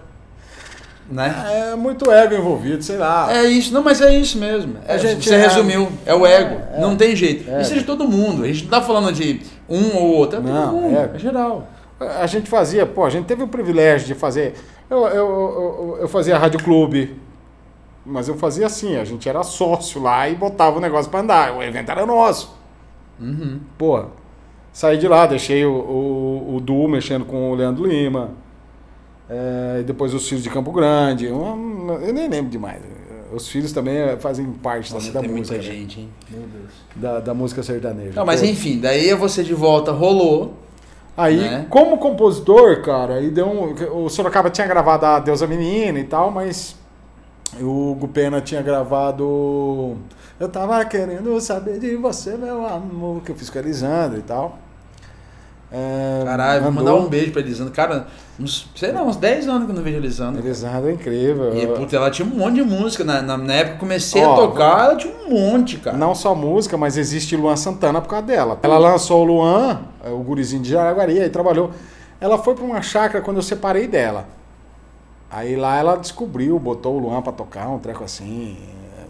Né? É muito ego envolvido, sei lá. É isso, não, mas é isso mesmo. É, A gente você é- resumiu, é o ego. É, é. Não tem jeito. Isso é de todo mundo. A gente não tá falando de um ou outro, é todo Não, mundo. é. É, geral. A gente fazia, pô, a gente teve o privilégio de fazer. Eu, eu, eu, eu fazia rádio clube, mas eu fazia assim, a gente era sócio lá e botava o negócio pra andar. O evento era nosso. Uhum. Pô, saí de lá, deixei o, o, o Du mexendo com o Leandro Lima. É, e depois os filhos de Campo Grande. uma- eu nem lembro demais. Os filhos também é, fazem parte Nossa, também da tem música. muita né? gente, hein? Meu Deus. Da, da música sertaneja. Não, mas Pô. enfim, daí você de volta rolou. Aí, né? como compositor, cara, aí deu um, o Sorocaba tinha gravado a Deusa Menina e tal, mas o Gupena tinha gravado Eu tava querendo saber de você, meu amor, que eu fiz com a Elisandra e tal. É, Caralho, vou mandou- mandar um beijo pra Elisandra. Cara, uns, sei lá, uns 10 anos que eu não vejo a Elisandra. Elisandra é incrível. E, puta, ela tinha um monte de música. Na, na, na época que comecei Ó, a tocar, ela tinha um monte, cara. Não só música, mas existe Luan Santana por causa dela. Ela lançou o Luan, o gurizinho de Jaraguari, aí trabalhou. Ela foi pra uma chácara quando eu separei dela. Aí lá ela descobriu, botou o Luan pra tocar, um treco assim.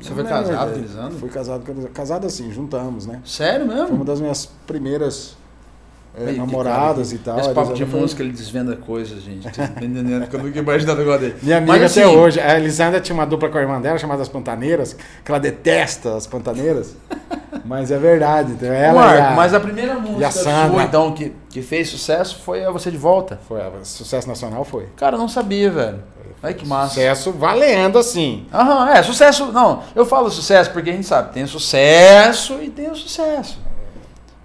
Você foi casado Elisandra? Fui casado. Casado assim, juntamos, né? Sério Foi uma mesmo? das minhas primeiras é, namoradas e tal. Esse A papo de música, ele desvenda coisas, gente. Vocês não entendendo que eu nunca imaginei um negócio dele. Minha amiga Mas, até assim, hoje. A Elisandra tinha uma dupla com a irmã dela chamada As Pantaneiras, que ela detesta as Pantaneiras. mas é verdade. Então ela Marco, a- mas a primeira música Sandra? sua, então, que, que fez sucesso foi a Você de Volta. Foi, a- sucesso nacional foi. Cara, eu não sabia, velho. Olha que massa. Sucesso valendo, assim. Aham, é, sucesso. Não, eu falo sucesso porque a gente sabe, tem o sucesso e tem o sucesso.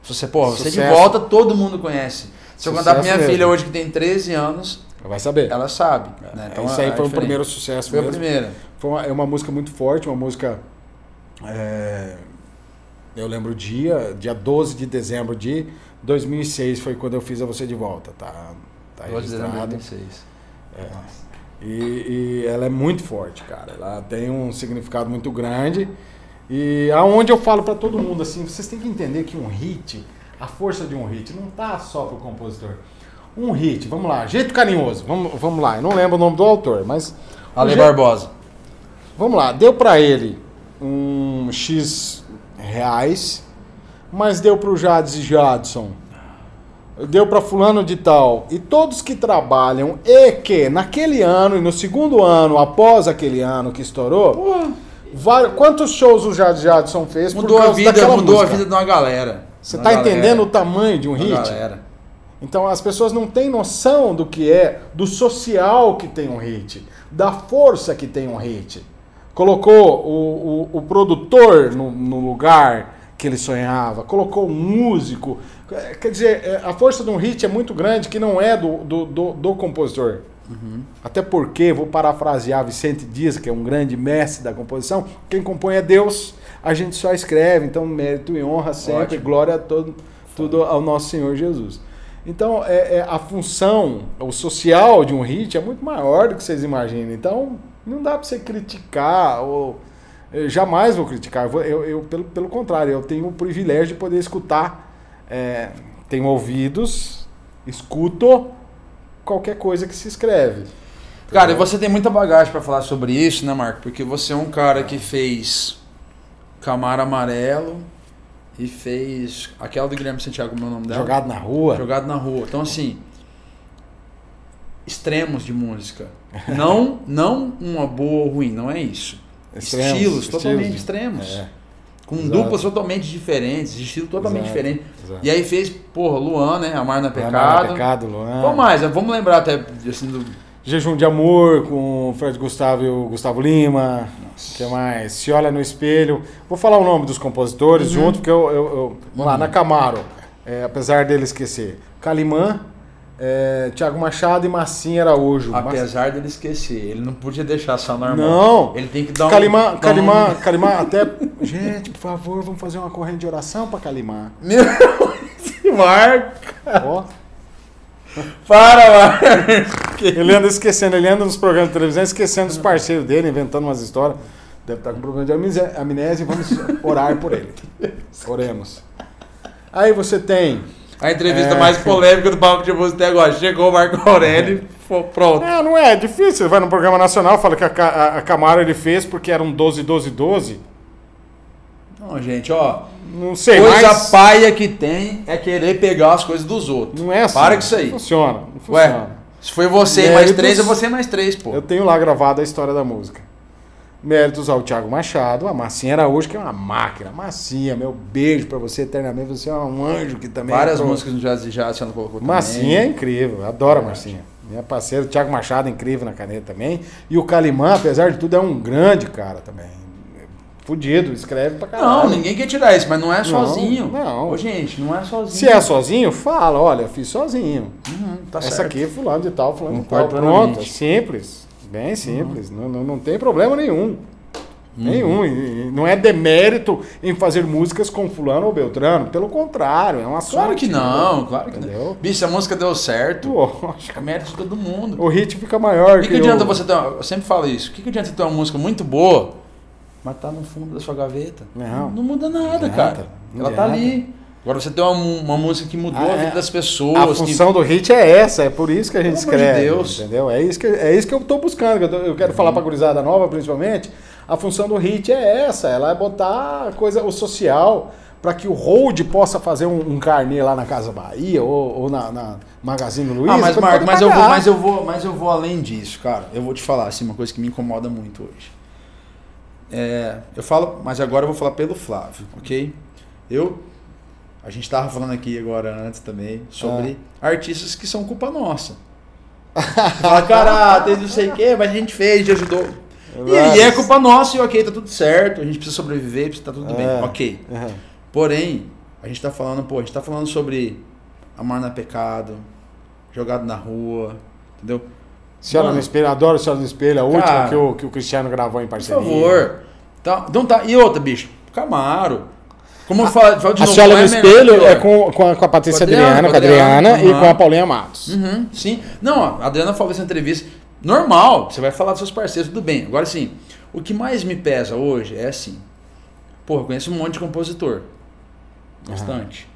Você, porra, você de volta, todo mundo conhece. Se eu contar pra minha Sucesso filha mesmo. hoje que tem 13 anos, Vai saber. ela sabe. Né? É, Isso aí é foi o diferente. primeiro sucesso Foi mesmo. primeira. Foi uma, é uma música muito forte, uma música. é, eu lembro o dia, dia 12 de dezembro de 2006 foi quando eu fiz a Você de Volta, tá? Tá 12 de dezembro de registrado. 2006. É. E, e ela é muito forte, cara. Ela tem um significado muito grande. E aonde eu falo pra todo mundo assim, vocês têm que entender que um hit, a força de um hit não tá só pro compositor. Um hit, vamos lá, jeito carinhoso, vamos, vamos lá. Eu não lembro o nome do autor, mas Ale o Je- Barbosa. Vamos lá, deu pra ele um X reais, mas deu pro Jades e Jadson. Deu pra fulano de tal. E todos que trabalham e que naquele ano e no segundo ano, após aquele ano que estourou, vai- quantos shows o Jades e Jadson fez Mudou por a causa vida, daquela mudou música? a vida de uma galera. Você tá galera, entendendo o tamanho de um uma hit? galera. Então as pessoas não têm noção do que é, do social que tem um hit, da força que tem um hit. Colocou o, o, o produtor no, no lugar que ele sonhava, colocou o músico. É, Quer dizer, é, a força de um hit é muito grande que não é do, do, do, do compositor. Até porque, vou parafrasear Vicente Dias, que é um grande mestre da composição, quem compõe é Deus, a gente só escreve, então mérito e honra sempre, Ótimo. glória a todo, tudo ao nosso Senhor Jesus. Então, é, é, a função, o social de um hit é muito maior do que vocês imaginam. Então, não dá para você criticar, ou eu jamais vou criticar. Eu- eu, pelo, pelo contrário, eu tenho o privilégio de poder escutar, é, tenho ouvidos, escuto qualquer coisa que se escreve. Cara, e você tem muita bagagem pra falar sobre isso, né, Marco? Porque você é um cara que fez Camaro Amarelo e fez aquela do Guilherme Santiago, como é nome dela? Jogado na rua. Jogado na rua. Então, assim, extremos de música. Não, não uma boa ou ruim, não é isso. Extremos, estilos totalmente estilos. extremos. É, Com Exato. duplas totalmente diferentes, estilo totalmente Exato, diferente. exato. E aí fez, porra, Luan, né? Amar na Pecado. Pecado, Luan. Qual mais? Vamos lembrar até assim, do, Jejum de Amor com o Fred Gustavo e o Gustavo Lima. O que mais? Se Olha no Espelho. Vou falar o nome dos compositores Uhum. junto, porque eu. eu, eu- vamos lá, na Camaro, é, apesar dele esquecer. Calimã, é, Tiago Machado e Massinha Araújo. Apesar dele esquecer, ele não podia deixar só normal. Não. Ele tem que dar um. Calimã, dar Calimã, um- Calimã, até. Gente, por favor, vamos fazer uma corrente de oração pra Calimã. Meu esse Marco! Ó. Para, Marco! Ele anda esquecendo, ele anda nos programas de televisão esquecendo os parceiros dele, inventando umas histórias. Deve estar com problema de amnésia, amnésia e vamos orar por ele. Oremos. Aí você tem. A entrevista É. mais polêmica do Papo de Música até agora. Chegou o Marco Aurélio pronto. Ah, não é, é difícil. Você vai no programa nacional, fala que a, a, a Camaro ele fez porque era um 12, 12, 12. Não, gente, ó. Não sei, coisa mas. paia que tem é querer pegar as coisas dos outros. Não é assim. Para com isso aí. Não funciona. Não Ué, funciona. se foi você mais três, é você mais três, pô. Eu tenho lá gravado a história da música. Méritos ao Thiago Machado, a Massinha Araújo, que é uma máquina. Massinha, meu beijo pra você eternamente. Você é um anjo que também. Várias entrou- músicas no Jazz e Jazz você não colocou Massinha é também. incrível, adoro a Marcinha. Minha parceira, o Thiago Machado, incrível na caneta também. E o Calimã, apesar de tudo, é um grande cara também. Fudido, escreve pra caralho. Não, ninguém quer tirar isso, mas não é sozinho. não. Ô, gente, não é sozinho. Se é sozinho, fala, olha, fiz sozinho. Uhum, tá Essa certo. aqui é fulano de tal, fulano de tal. Pronto, plenamente. simples. Bem simples. Não, não, não tem problema nenhum. Uhum. Nenhum. E- não é demérito em fazer músicas com fulano ou beltrano. Pelo contrário, é uma sorte. Claro que não, claro que Entendeu? não. Bicho, a música deu certo, Lógico. é mérito de todo mundo. O hit fica maior O que, que o- adianta você ter uma, Eu sempre falo isso. O que, que adianta ter uma música muito boa, mas tá no fundo da sua gaveta? Não. Não muda nada, adianta, cara. não Ela tá ali. Agora você tem uma, uma música que mudou Ah, a vida é. das A pessoas. que- função do hit é essa, é por isso que a gente Pelo amor de escreve. Deus. Entendeu? É isso que, é isso que eu tô buscando. que Eu, tô- eu quero falar pra gurizada nova, principalmente. A função do hit é essa, ela é botar a coisa, o social, para que o hold possa fazer um, um carnê lá na Casa Bahia ou, ou na, na Magazine Luiza. Ah, mas Marco, mas eu, vou, mas, eu vou, mas eu vou além disso, cara. Eu vou te falar assim, uma coisa que me incomoda muito hoje. É, eu falo, mas agora eu vou falar pelo Flávio, ok? Eu. A gente tava falando aqui agora antes também sobre artistas que são culpa nossa. Fala, cara, tem não sei o quê, mas a gente fez, a gente ajudou. E aí é culpa nossa e ok, tá tudo certo, a gente precisa sobreviver, precisa tá tudo É. bem, ok. Uhum. Porém, a gente tá falando, pô, a gente tá falando sobre amar é pecado, jogado na rua, entendeu? Senhora Mano. no Espelho, adoro Senhora no Espelho, a última Cara, que o, que o Cristiano gravou em Por parceria. favor. Então, então tá. E outra, bicho, Camaro. Como eu falo, falo de A novo, Senhora no é Espelho é com, com, a, com a Patrícia Com a Adriana, com a a Adriana, Adriana e aham. com a Paulinha Matos. Uhum, sim. Não, a Adriana falou nessa entrevista. Normal, você vai falar dos seus parceiros, tudo bem. Agora sim, o que mais me pesa hoje é assim. Porra, eu conheço um monte de compositor. Bastante.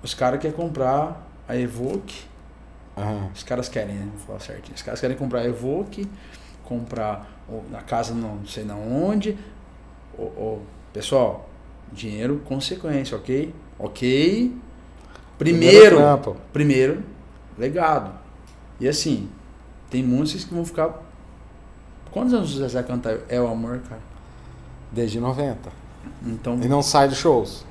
Os caras querem comprar a Evoque. Aham. Os caras querem, né? Vou falar certinho. Os caras querem comprar a Evoque, comprar na casa não sei na onde. Ô, ô, pessoal, dinheiro, consequência, ok? Ok. Primeiro, primeiro, legado. E assim, tem músicas que vão ficar. Quantos anos o Zezé canta É o Amor, cara? Desde 90. Então, E não sai dos shows.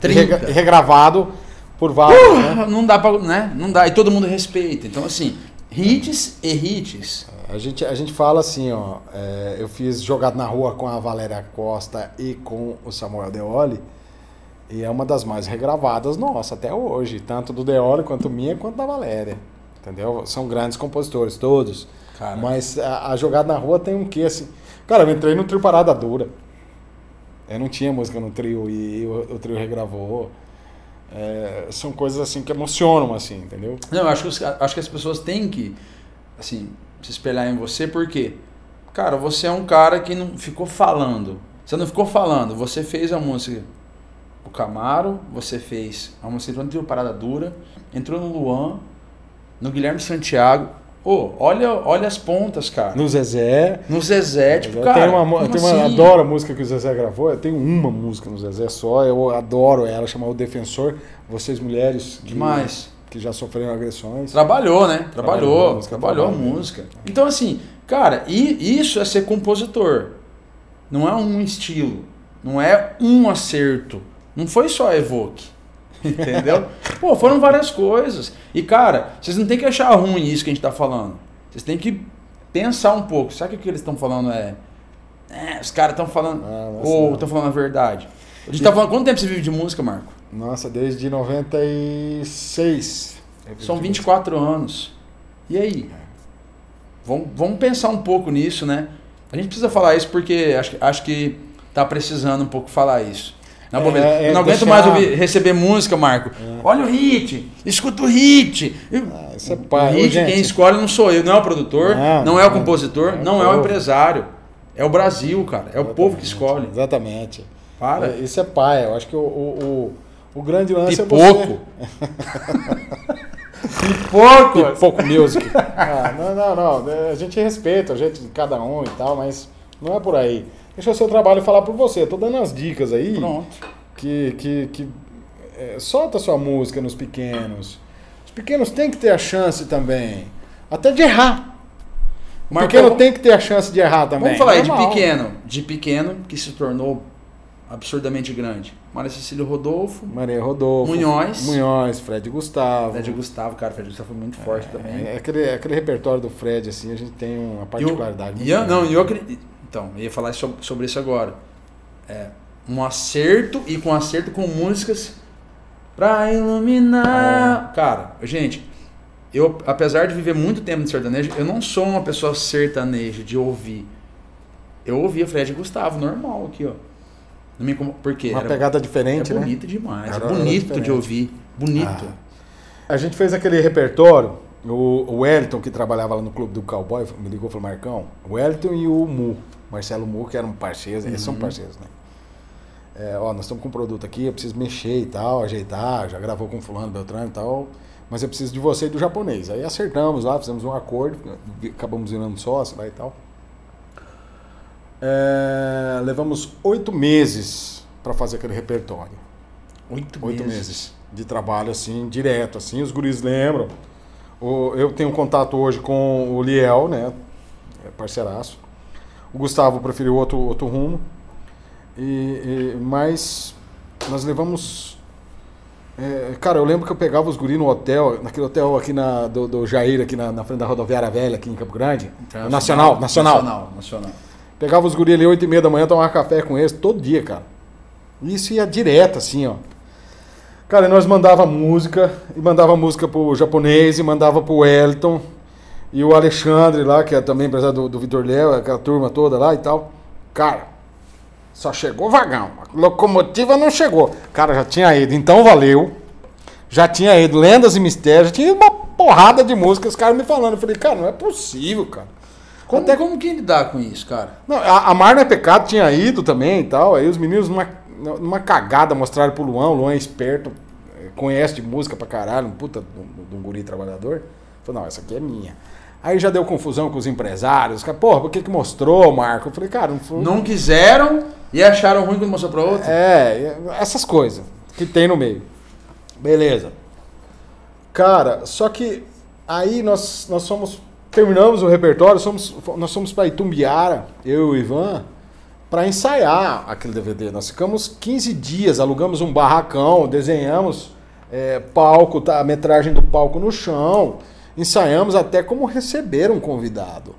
30. E regra- e regravado por vários, né? Ah, Não dá pra. Né? Não dá. E todo mundo respeita. Então, assim, hits e hits. A gente, a gente fala assim, ó. é, eu fiz Jogado na Rua com a Valéria Costa e com o Samuel Deoli. E é uma das mais regravadas nossa até hoje. Tanto do Deoli quanto minha quanto da Valéria. Entendeu? São grandes compositores, todos. Cara. Mas a, a Jogada na Rua tem um quê assim. Cara, eu entrei no trio Parada Dura. Eu não tinha música no trio e o, o trio regravou. É, são coisas assim que emocionam, assim, entendeu? Não, eu acho que, acho que as pessoas têm que, assim, se espelhar em você, porque, cara, você é um cara que não ficou falando. Você não ficou falando, você fez a música o Camaro, você fez a música entrou no Parada Dura, entrou no Luan, no Guilherme Santiago. Ô, olha, olha as pontas, cara. No Zezé. No Zezé, tipo, eu cara. tenho uma, eu tenho uma- assim? adoro a música que o Zezé gravou. Eu tenho uma música no Zezé só. Eu adoro ela, chama O Defensor. Vocês mulheres Demais. Que já sofreram agressões. Trabalhou, né? Trabalhou Trabalhou, a música, trabalhou a música. Então, assim, cara, e isso é ser compositor. Não é um estilo. Não é um acerto. Não foi só a Evoque. Entendeu? Pô, foram várias coisas. E, cara, vocês não tem que achar ruim isso que a gente tá falando. Vocês têm que pensar um pouco. Sabe que o que eles estão falando é. É, os caras estão falando. Ah, ou estão falando a verdade. A gente tá falando. Quanto tempo você vive de música, Marco? Nossa, desde 96. Eu São vivi de 24 anos. E aí? Vamos, vamos pensar um pouco nisso, né? A gente precisa falar isso porque acho, que- acho que tá precisando um pouco falar isso. Na É, bobeira. é, eu não aguento deixar- mais ouvir- receber música, Marco. Olha o hit, escuta o hit. Ah, isso é o pai. Ô, hit, gente, quem escolhe não sou eu, não é o produtor, Não, não, é o compositor, É o não é o empresário. É o Brasil, cara. É o povo que escolhe. Exatamente. Para. É, Isso é pai. Eu acho que o, o, o, o grande lance é Pipoco. você... Pipoco. Pipoco Music. Ah, não, não, não. É, A gente respeita a gente, cada um e tal, mas não é por aí. Deixa o seu trabalho falar por você. Eu tô dando as dicas aí. Pronto. que, que, que é, solta sua música nos pequenos. Os pequenos têm que ter a chance também. Até de errar. O Marco, pequeno tem que ter a chance de errar também. Vamos falar aí de Normal. pequeno. De pequeno que se tornou absurdamente grande. Maria Cecília Rodolfo, Maria Rodolfo. Munhoz. Munhoz, Fred Gustavo. Fred Gustavo, cara, Fred Gustavo foi muito forte também. É, aquele, aquele repertório do Fred, assim, a gente tem uma particularidade. E eu, e eu, não, eu acredito. Então, eu ia falar sobre, sobre isso agora. É, um acerto e com acerto com músicas pra iluminar. É. Cara, gente, eu, apesar de viver muito tempo no sertanejo, eu não sou uma pessoa sertaneja de ouvir. Eu ouvia Fred Gustavo, normal aqui, ó. Não me porque Uma pegada diferente, é né? bonito demais. Era, é bonito de ouvir. Bonito. Ah. A gente fez aquele repertório. O, o Wellington, que trabalhava lá no clube do Cowboy, me ligou e falou: Marcão, o Wellington e o Mu, Marcelo Mu, que eram parceiros, uhum. eles são uhum. parceiros, né? É, ó, nós estamos com um produto aqui, eu preciso mexer e tal, ajeitar, já gravou com fulano, Beltrano e tal, mas eu preciso de você e do japonês. Aí acertamos lá, fizemos um acordo, acabamos virando sócio lá e tal. É, levamos oito meses para fazer aquele repertório. Oito, oito meses. meses. de trabalho assim, direto, assim, os guris lembram. O, eu tenho contato hoje com o Liel, né? É parceiraço. O Gustavo preferiu outro, outro rumo. E, e, mas nós levamos. É, cara, eu lembro que eu pegava os guris no hotel, naquele hotel aqui na, do, do Jair, aqui na, na frente da rodoviária velha, aqui em Campo Grande. Nacional, nacional. Nacional, nacional. Pegava os guris ali 8 e meia da manhã, tomava café com eles todo dia, cara. Isso ia direto, assim, ó. Cara, nós mandava música, e mandava música pro japonês, e mandava pro Wellington, e o Alexandre lá, que é também empresário do, do Vitor Léo, aquela turma toda lá e tal. Cara, só chegou vagão. A locomotiva não chegou. Cara, já tinha ido. Então valeu. Já tinha ido Lendas e Mistérios, já tinha ido uma porrada de música. Os caras me falando. Eu falei, cara, não é possível, cara. Como, Até como que lidar com isso, cara? Não, a, a Mar não é pecado, tinha ido também e tal. Aí os meninos, numa, numa cagada, mostraram pro Luan. O Luan é esperto, eh, conhece de música pra caralho, um puta de um guri trabalhador. Falou, não, essa aqui é minha. Aí já deu confusão com os empresários. Porra, por que, que mostrou, Marco? Eu falei, cara, não foi. Não quiseram e acharam ruim quando mostrou pra outro? É, essas coisas que tem no meio. Beleza. Cara, só que aí nós, nós somos terminamos o repertório, somos, nós fomos para Itumbiara, eu e o Ivan, para ensaiar aquele DVD. Nós ficamos 15 dias, alugamos um barracão, desenhamos é, palco, tá, a metragem do palco no chão, ensaiamos até como receber um convidado.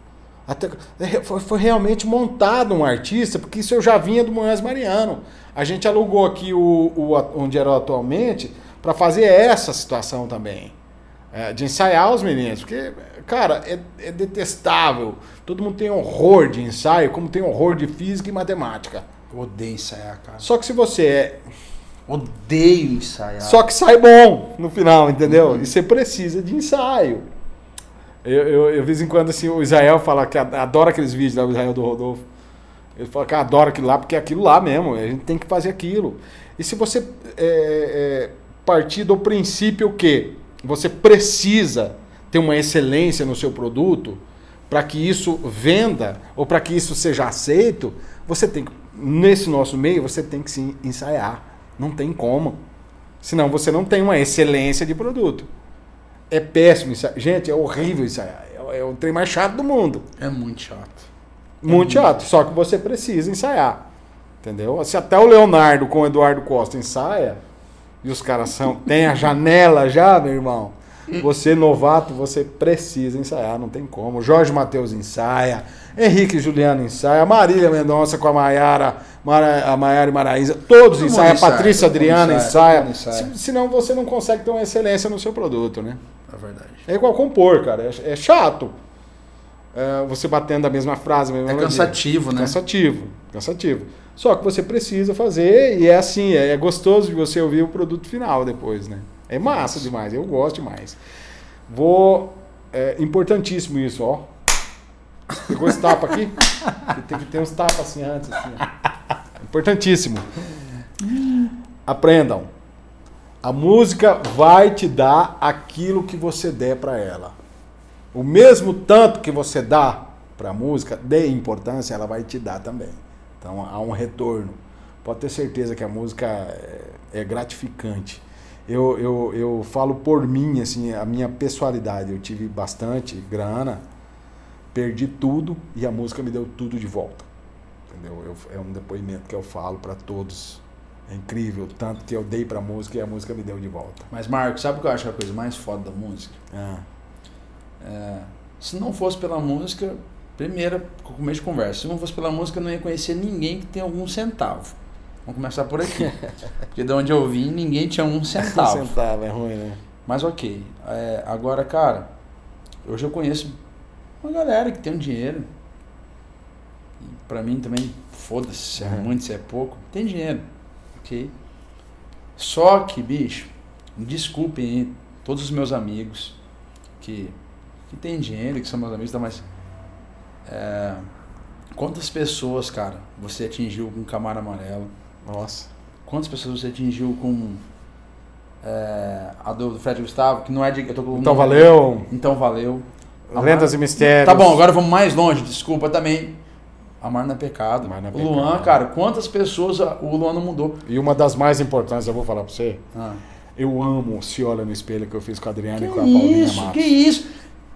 Até, é, foi, foi, realmente montado um artista, porque isso eu já vinha do Moés Mariano. A gente alugou aqui o, o onde era atualmente para fazer essa situação também. É, de ensaiar os meninos, porque Cara, é, é, detestável. Todo mundo tem horror de ensaio, como tem horror de física e matemática. Eu odeio ensaiar, cara. Só que se você é. Odeio ensaiar. Só que sai bom no final, entendeu? Uhum. E você precisa de ensaio. Eu, eu, eu, de vez em quando, assim, o Israel fala que adora aqueles vídeos lá, o Israel do Rodolfo. Ele fala que adora aquilo lá, porque é aquilo lá mesmo. A gente tem que fazer aquilo. E se você é, é, partir do princípio que você precisa ter uma excelência no seu produto, para que isso venda ou para que isso seja aceito, você tem que, nesse nosso meio, você tem que se ensaiar. Não tem como. Senão você não tem uma excelência de produto. É péssimo ensaiar. Gente, é horrível ensaiar. É, é o trem mais chato do mundo. É muito chato. É muito, muito chato. Só que você precisa ensaiar. Entendeu? Se até o Leonardo com o Eduardo Costa ensaia, e os caras são. Tem a janela já, meu irmão. Você, novato, você precisa ensaiar, não tem como. Jorge Matheus ensaia, Henrique Juliano ensaia, Marília Mendonça com a Maiara, a Maiara e Maraísa, todos todo ensaiam, a Patrícia Adriana ensaia. ensaia. Se, senão você não consegue ter uma excelência no seu produto, né? É verdade. É igual compor, cara. É, é chato. É, você batendo a mesma frase, a mesma É cansativo, né? Cansativo, cansativo. Só que você precisa fazer e é assim, é, é gostoso de você ouvir o produto final depois, né? É massa demais, eu gosto demais. Vou. É importantíssimo isso, ó. Pegou esse tapa aqui? Tem que ter uns tapas assim antes. Assim, Importantíssimo. Aprendam. A música vai te dar aquilo que você der para ela. O mesmo tanto que você dá para a música, dê importância, ela vai te dar também. Então há um retorno. Pode ter certeza que a música é, é gratificante eu, eu, eu falo por mim, assim, a minha pessoalidade. Eu tive bastante grana, perdi tudo e a música me deu tudo de volta. Entendeu? Eu, é um depoimento que eu falo para todos É incrível, tanto que eu dei pra música e a música me deu de volta. Mas, Marco, sabe o que eu acho a coisa mais foda da música? Ah, É, se não fosse pela música, primeira, começo de conversa, se não fosse pela música, eu não ia conhecer ninguém que tem algum centavo. Vamos começar por aqui. Porque de onde eu vim, ninguém tinha um centavo. centavo, é ruim, né? Mas ok. É, agora, cara, hoje eu conheço uma galera que tem um dinheiro. E pra mim também, foda-se se é Uhum. muito, se é pouco. Tem dinheiro. Ok? Só que, bicho, desculpem aí todos os meus amigos que, que têm dinheiro, que são meus amigos, tá, mas. é, quantas pessoas, cara, você atingiu com Camaro Amarelo? Nossa. Quantas pessoas você atingiu com é, a do, do Fred Gustavo, que não é de. Com- Então valeu. Então valeu. Lendas e mistérios. Tá bom, agora vamos mais longe, desculpa também. Amar não é pecado. Amar não é o Luan, pecado. cara, quantas pessoas o Luan não mudou? E uma das mais importantes, eu vou falar pra você. Ah. Eu amo Se Olha no Espelho que eu fiz com a Adriana Que e com a Paulinha isso, Matos. que isso?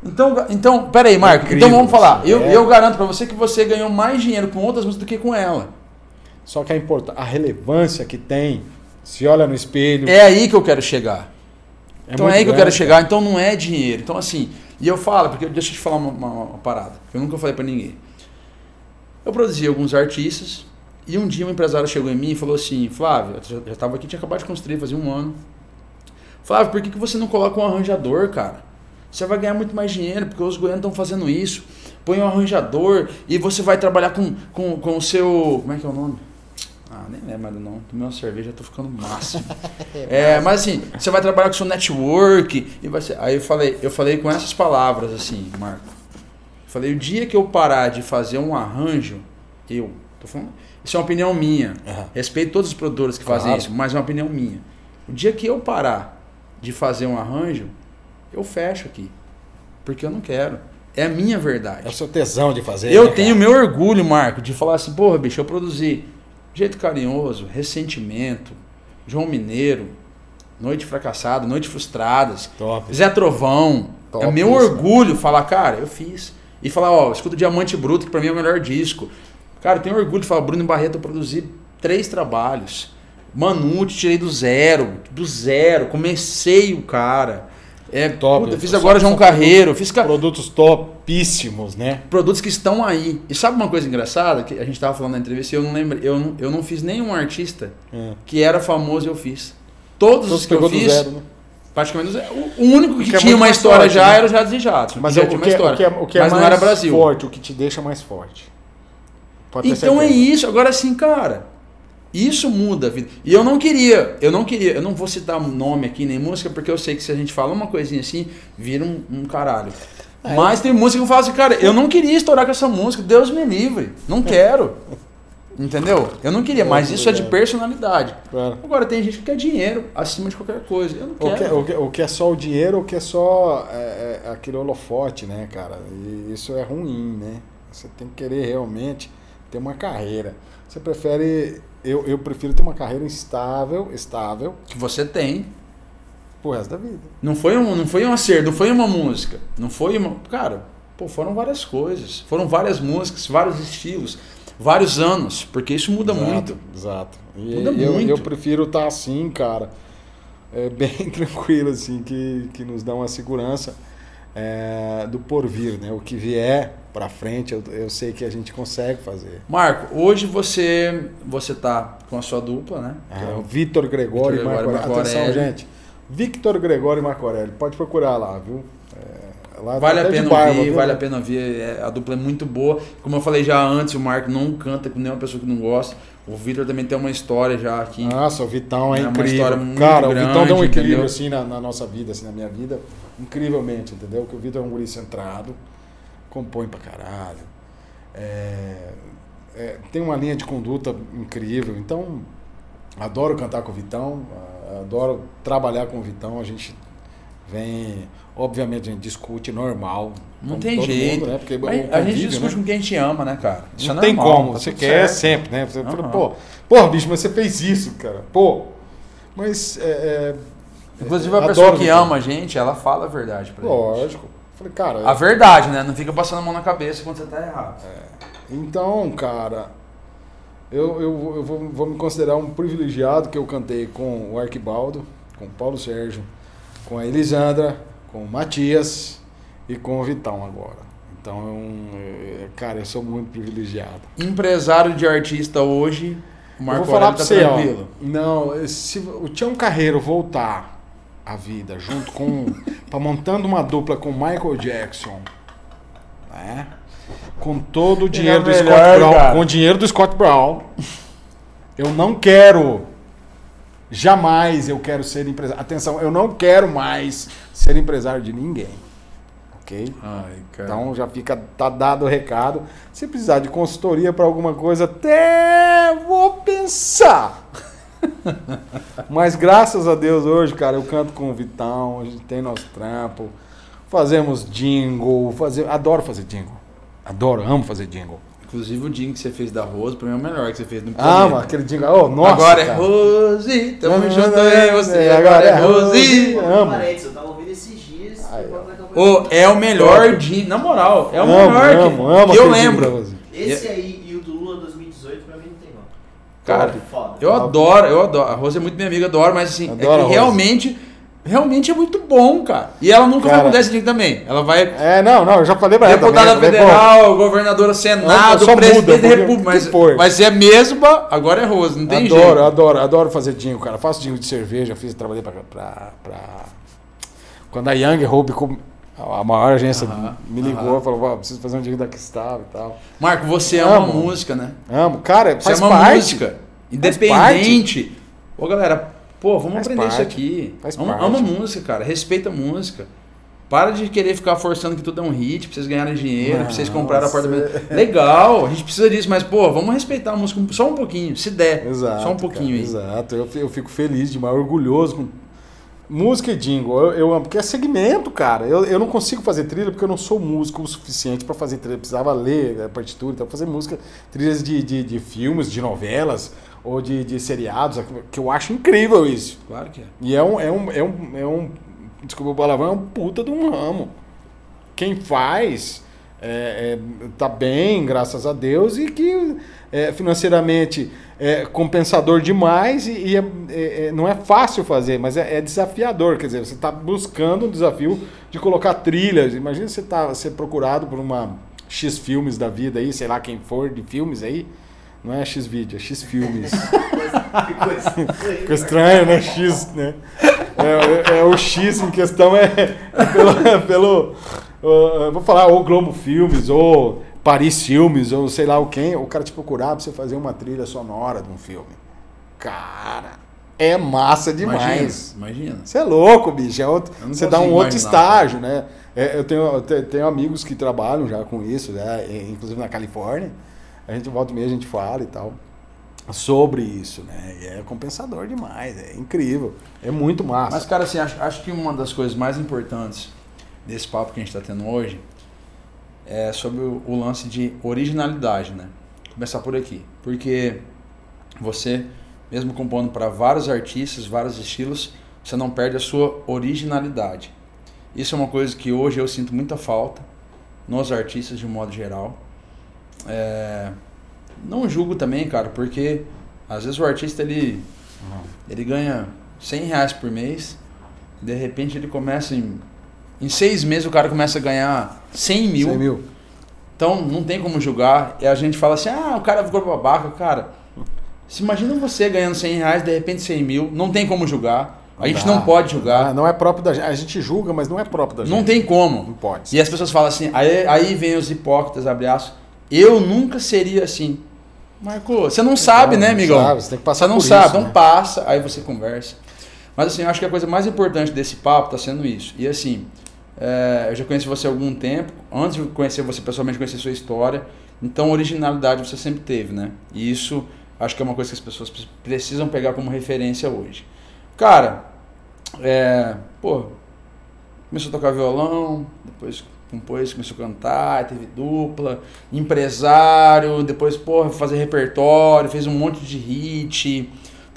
Então, então, pera aí, Marco. Incrível, então vamos falar. Eu, é. eu garanto pra você que você ganhou mais dinheiro com outras músicas do que com ela. Só que a, a relevância que tem, Se Olha no Espelho. É aí que eu quero chegar. então é aí que eu grande, quero chegar. Então não é dinheiro. Então assim, e eu falo, porque deixa eu te falar uma, uma- uma parada. que Eu nunca falei pra ninguém. Eu produzi alguns artistas e um dia um empresário chegou em mim e falou assim, Flávio, eu já- já estava aqui, tinha acabado de construir, fazia um ano. Flávio, por que, que você não coloca um arranjador, cara? Você vai ganhar muito mais dinheiro, porque os goianos estão fazendo isso. Põe um arranjador e você vai trabalhar com, com, com o seu. Como é que é o nome? Ah, nem lembro mais do nome. Tomei uma cerveja, tô ficando máximo. É, mas assim, você vai trabalhar com o seu network e vai ser. Aí eu falei, eu falei com essas palavras assim, Marco. Eu falei, o dia que eu parar de fazer um arranjo, eu, tô falando, isso é uma opinião minha. Aham. Respeito todos os produtores que fazem Claro. isso, mas é uma opinião minha. O dia que eu parar de fazer um arranjo, eu fecho aqui. Porque eu não quero. É a minha verdade. É o seu tesão de fazer. Eu né, tenho cara? meu orgulho, Marco, de falar assim, porra, bicho, eu produzi Jeito Carinhoso, Ressentimento, João Mineiro, Noite Fracassada, Noite Frustradas, Top. Zé Trovão. Top é meu isso, orgulho falar, cara, eu fiz. E falar, ó, escuta Diamante Bruto, que pra mim é o melhor disco. Cara, eu tenho orgulho de falar, Bruno Barreto, eu produzi três trabalhos. Manute, tirei do zero, do zero, comecei o cara. É, Top. puta, fiz agora João Carreiro, fiz ca- Produtos topíssimos, né? produtos que estão aí. E sabe uma coisa engraçada que a gente tava falando na entrevista, eu não lembro, eu não, eu não fiz nenhum artista É. que era famoso eu fiz. Todos Todos os que eu fiz, zero, né? praticamente. O único que, que é tinha muito uma história forte, já né? era o Jados e Jatos. Mas já é, tinha o, uma que, é- história. o que é, o que é Mas mais não era Brasil. forte, o que te deixa mais forte. Pode Então é isso. Agora sim, cara. Isso muda a vida. E eu não queria, eu não queria, eu não vou citar nome aqui nem música, porque eu sei que se a gente fala uma coisinha assim, vira um, um caralho. É. Mas tem música que eu falo assim, cara, eu não queria estourar com essa música, Deus me livre. Não quero. Entendeu? Eu não queria, mas isso é de personalidade. Claro. Agora tem gente que quer dinheiro acima de qualquer coisa. Eu não que, quero. o, que, é só o dinheiro, o que é só é, é aquele holofote, né, cara? E isso é ruim, né? Você tem que querer realmente ter uma carreira. Você prefere. Eu, eu prefiro ter uma carreira estável, estável, Que você tem. pro resto da vida. Não foi um, não foi um acerto, não foi uma música. Não foi uma. Cara, pô, foram várias coisas. Foram várias músicas, vários estilos, vários anos. Porque isso muda Exato, muito. Exato. E Muda eu, muito. eu prefiro estar assim, cara. É bem tranquilo, assim, que, que nos dá uma segurança é, do porvir, né? O que vier pra frente, eu, eu sei que a gente consegue fazer. Marco, hoje você você tá com a sua dupla, né? É Ah, o- o Vitor Gregório Vitor e Marco Gregório e Aurélio. Marco Atenção, Aurélio. gente. Victor Gregório e Marco Aurélio. Pode procurar lá, viu? É, lá tá Vale a até de pena barba, ouvir, viu? vale a pena ouvir. é, a dupla é muito boa. Como eu falei já antes, o Marco não canta com nenhuma pessoa que não gosta. O Vitor também tem uma história já aqui. Nossa, o Vitão é, É uma incrível. história muito Cara, o Vitão deu um grande, equilíbrio entendeu? assim na, na nossa vida, assim, na minha vida, incrivelmente, entendeu? Que o Vitor é um guri centrado, compõe pra caralho. é, é, tem uma linha de conduta incrível. Então, adoro cantar com o Vitão, adoro trabalhar com o Vitão. A gente vem, obviamente, a gente discute normal. Não tem jeito. mundo, né? Porque Mas o a gente discute né? com quem a gente ama, né, cara? Isso Não é tem normal, como, tá você quer certo. sempre, né? Você fala, Aham. pô, porra, bicho, mas você fez isso, cara. Pô, mas é, é, Inclusive a pessoa que ama a gente, ela fala a verdade pra gente. lógico. Falei, cara, A verdade, né? Não fica passando a mão na cabeça quando você tá errado. então, cara, eu, eu, eu vou, vou me considerar um privilegiado que eu cantei com o Arquibaldo, com o Paulo Sérgio, com a Elisandra, com o Matias e com o Vitão agora. Então, é um, é, cara, eu sou muito privilegiado. Empresário de artista hoje, o Eu Marco vou falar Aurélio pra tá você, ó. tranquilo. Não, se o Tião Carreiro voltar à vida junto com. pra montando uma dupla com Michael Jackson, né? Com todo o dinheiro do é Scott melhor, Brown. cara. Com o dinheiro do Scott Brown. Eu não quero. Jamais eu quero ser empresário. Atenção, eu não quero mais ser empresário de ninguém. Ok? Ai. Então já fica tá dado o recado. Se precisar de consultoria para alguma coisa, até vou pensar. Mas graças a Deus hoje, cara, eu canto com o Vitão, a gente tem nosso trampo, fazemos jingle, fazer, adoro fazer jingle. Adoro, amo fazer jingle. Inclusive o jingle que você fez da Rose, pra mim é o melhor que você fez no Amo planeta. aquele jingle. Oh, nossa, agora é cara. Rose, tamo junto aí, você. não, Agora é agora é Rose. Rose. Amo. Amo. Eu tava ouvindo esses dias. Ô, é o melhor jingle, na moral, é o amo, melhor que, amo, amo que eu lembro. Esse aí e o do Lula 2018 pra mim não tem não. Cara, Foda. eu adoro, eu adoro. A Rose é muito minha amiga, adoro, mas assim, Adoro a é que realmente, realmente é muito bom, cara. E ela nunca vai Cara. mudar esse jingle também. Ela vai É, não, não, eu já falei pra ela Deputada também, pô, federal, governadora Senado, só muda, presidente da porque República. Mas, mas é a mesma, agora é Rose, não tem adoro, jeito. adoro, adoro fazer jingle, cara. Faço jingle de cerveja, fiz, trabalhei pra, pra, pra- Quando a Young Hope, com- a maior agência, Aham, me ligou aham. falou, "Ó, preciso fazer um jingle da Cristal e tal. Marco, você ama Amo. música, né? Amo, cara, Você ama parte. música. Independente. Ô, galera, pô, vamos Faz aprender isso parte, aqui. faz ama, parte. ama música, cara. Respeita a música. Para de querer ficar forçando que tudo é um hit, pra vocês ganharem dinheiro, pra vocês comprarem apartamento. Legal, a gente precisa disso, mas, pô, vamos respeitar a música só um pouquinho, se der. Exato. só um pouquinho aí. cara, Exato, eu, eu fico feliz demais, orgulhoso com música e jingle. Eu, eu amo, porque é segmento, cara. Eu, eu não consigo fazer trilha porque eu não sou músico o suficiente pra fazer trilha. Eu precisava ler a partitura, então fazer música, trilhas de, de, de filmes, de novelas ou de, de seriados, que eu acho incrível isso. Claro que é. E é um, é um, é um, é um desculpa o palavrão, é um puta de um ramo. Quem faz é, é, tá bem, graças a Deus, e que é, financeiramente é compensador demais e, e é- é- é- não é fácil fazer, mas é, desafiador. Quer dizer, você está buscando um desafio de colocar trilhas. Imagina você tá, ser procurado por uma X filmes da vida aí, sei lá quem for de filmes aí. Não é X vídeo, é X filmes. Que coisa. Ficou estranho, né? X, né? É, o X em questão é, pelo. é pelo uh, vou falar, ou Globo Filmes, ou Paris Filmes, ou sei lá o quem. O cara te procurar pra você fazer uma trilha sonora de um filme. Cara, é massa demais. Imagina. Você é louco, bicho. É outro, você dá um outro estágio, né? É, eu, tenho, eu te- tenho amigos que trabalham já com isso, né? Inclusive na Califórnia. A gente volta e meia, a gente fala e tal. Sobre isso, né? E é compensador demais, é incrível. É muito massa. Mas, cara, assim, acho, acho que uma das coisas mais importantes desse papo que a gente está tendo hoje é sobre o, o lance de originalidade, né? Começar por aqui. Porque você, mesmo compondo para vários artistas, vários estilos, você não perde a sua originalidade. Isso é uma coisa que hoje eu sinto muita falta nos artistas de um modo geral. É, Não julgo também, cara, porque às vezes o artista ele ele ganha 100 reais por mês, de repente ele começa em. Em seis meses o cara começa a ganhar 100 mil. 100 mil. Então não tem como julgar. E a gente fala assim: ah, o cara ficou babaca. Cara, se imagina você ganhando 100 reais, de repente 100 mil. Não tem como julgar. A gente dá. não pode julgar. não é próprio da gente. A gente julga, mas não é próprio da gente. Não tem Não como. pode. E as pessoas falam assim: aí, aí vem os hipócritas, abre aspas. Eu nunca seria assim. Marco, você não sabe, Não, né, não amigão? sabe, você tem que passar Você não sabe, isso, então né? passa, aí você conversa. Mas assim, eu acho que a coisa mais importante desse papo está sendo isso. E assim, é, eu já conheci você há algum tempo, antes de conhecer você pessoalmente, conhecer sua história. Então, originalidade você sempre teve, né? E isso acho que é uma coisa que as pessoas pre- precisam pegar como referência hoje. Cara, é, pô, começou a tocar violão, depois compôs, começou a cantar, teve dupla, empresário, depois, porra, fazer repertório, fez um monte de hit.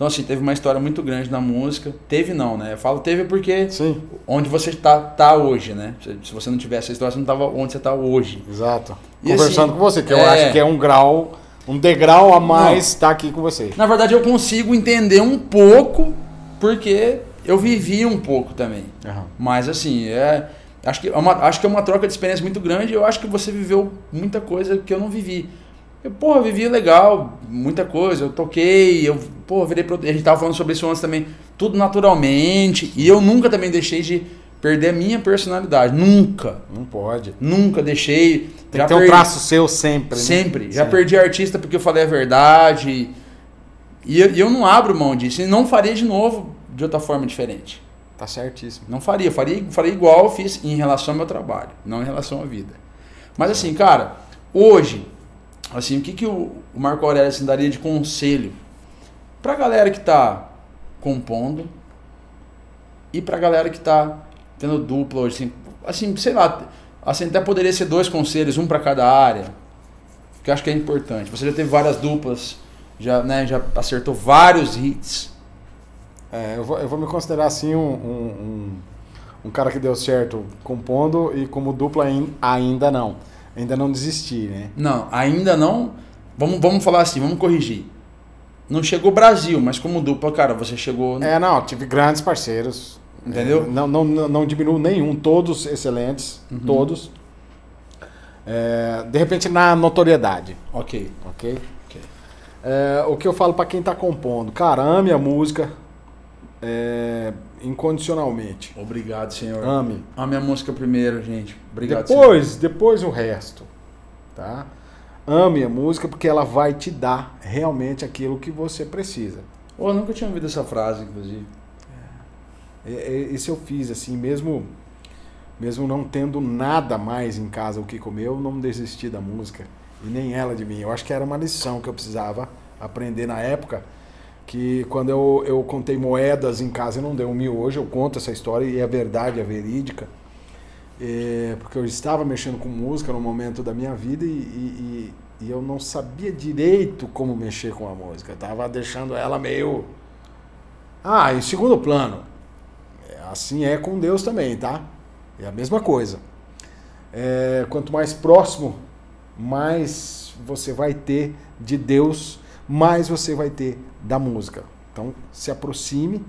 Então, assim, teve uma história muito grande na música. Teve não, né? Eu falo teve porque Sim, onde você tá, tá hoje, né? Se- você não tivesse essa história, você não tava onde você tá hoje. exato. E Conversando assim, com você, que eu é. acho que é um grau Um degrau a mais tá aqui com você. Na verdade, eu consigo entender um pouco, porque eu vivi um pouco também. Aham. Mas assim, é. Acho que, é uma, acho que é uma troca de experiência muito grande. Eu acho que você viveu muita coisa que eu não vivi. Eu, porra, vivi legal, muita coisa. Eu toquei, eu, porra, virei. produ- A gente tava falando sobre isso antes também. Tudo naturalmente. E eu nunca também deixei de perder a minha personalidade. Nunca. Não pode. Nunca deixei. Tem que ter um traço seu sempre. né? Sempre. Já Sempre. perdi artista porque eu falei a verdade. E eu, eu não abro mão disso. E não faria de novo de outra forma diferente. Tá certíssimo. Não faria. Faria, faria igual eu fiz em relação ao meu trabalho, não em relação à vida. Mas assim, cara, hoje, assim, o que, que o, Marco Aurélio assim, daria de conselho pra galera que tá compondo e pra galera que tá tendo dupla hoje, assim, assim, sei lá, assim, até poderia ser dois conselhos, um pra cada área, que eu acho que é importante. Você já teve várias duplas, já, né, já acertou vários hits. É, eu, vou, eu vou me considerar assim um, um, um, um cara que deu certo compondo e como dupla ain- ainda não. Ainda não desisti, né? Não, ainda não. Vamos, vamos falar assim, vamos corrigir. Não chegou Brasil, mas como dupla, cara, você chegou. É, não, tive grandes parceiros. Entendeu? É, não, não, não, diminuo nenhum, todos excelentes, Uhum. todos. É, de repente na notoriedade, Ok. ok? ok. É, o que eu falo pra quem tá compondo, cara, ame a música é, incondicionalmente. Obrigado, senhor. Ame. A minha música primeiro, gente. Obrigado, senhor. Depois, depois o resto, tá? Ame a música porque ela vai te dar realmente aquilo que você precisa. Pô, eu nunca tinha ouvido essa frase, inclusive. É, é, Isso eu fiz assim, mesmo mesmo não tendo nada mais em casa o que comer, eu não desisti da música e nem ela de mim. Eu acho que era uma lição que eu precisava aprender na época, que quando eu, eu contei moedas em casa e não deu um miojo, eu conto essa história e é verdade, é verídica. É, porque eu estava mexendo com música no momento da minha vida e, e- e- e eu não sabia direito como mexer com a música. Eu estava deixando ela meio. Ah, em segundo plano. É, Assim é com Deus também, tá? É a mesma coisa. É, quanto mais próximo, mais você vai ter de Deus, mais você vai ter da música. Então, se aproxime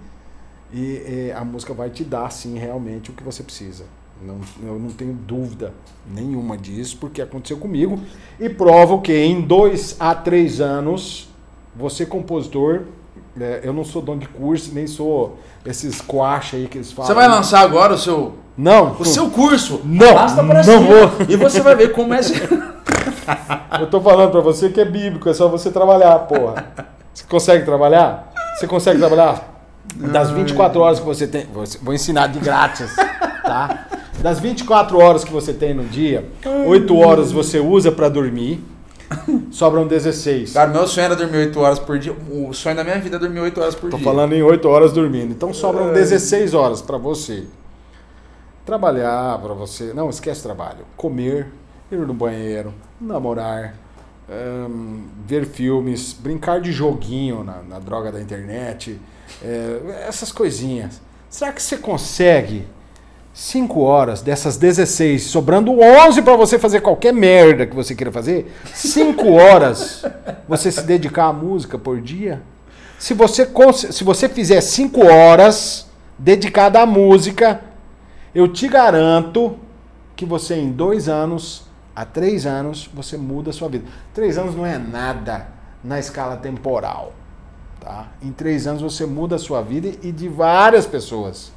e é, a música vai te dar, sim, realmente o que você precisa. Não, eu não tenho dúvida nenhuma disso, porque aconteceu comigo. E provo que em dois a três anos, você, compositor, é, eu não sou dono de curso, nem sou esses coaches aí que eles falam. Você vai lançar agora o seu, Não, o seu curso? Não, Arrasta pra não cima. vou. E você vai ver como é. eu tô falando pra você que é bíblico, é só você trabalhar, porra. Você consegue trabalhar? Você consegue trabalhar? Das 24 horas que você tem. vou- ensinar de grátis, tá? Das 24 horas que você tem no dia, 8 horas você usa pra dormir, sobram 16. Cara, meu sonho era dormir 8 horas por dia. O sonho da minha vida é dormir 8 horas por Tô dia. falando em 8 horas dormindo. Então sobram 16 horas pra você trabalhar, pra você. Não, esquece trabalho. Comer, ir no banheiro, namorar, ahn, ver filmes, brincar de joguinho na, na droga da internet, é, essas coisinhas. Será que você consegue 5 horas dessas 16, sobrando 11 pra você fazer qualquer merda que você queira fazer? 5 horas você se dedicar à música por dia? Se você, se você fizer 5 horas dedicada à música, eu te garanto que você em dois anos a três anos você muda a sua vida. Três anos não é nada na escala temporal. Tá? Em três anos você muda a sua vida e de várias pessoas.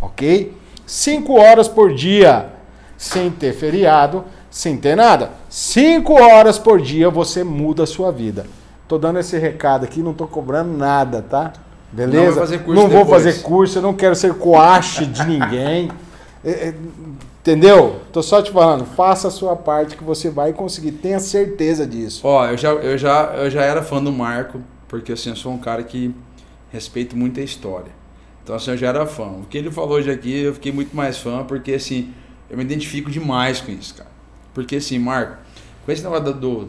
Ok? Cinco horas por dia, sem ter feriado, sem ter nada. Cinco horas por dia você muda a sua vida. Tô dando esse recado aqui, não tô cobrando nada, tá? Beleza? Não fazer Não vou fazer curso, eu não quero ser coache de ninguém. É, é, Entendeu? Tô só te falando, faça a sua parte que você vai conseguir, tenha certeza disso. Ó, eu já, eu, já, eu já era fã do Marco, porque assim, eu sou um cara que respeito muito a história. Então assim, eu já era fã. O que ele falou hoje aqui, eu fiquei muito mais fã, porque assim, eu me identifico demais com isso, cara. Porque assim, Marco, com esse negócio do, do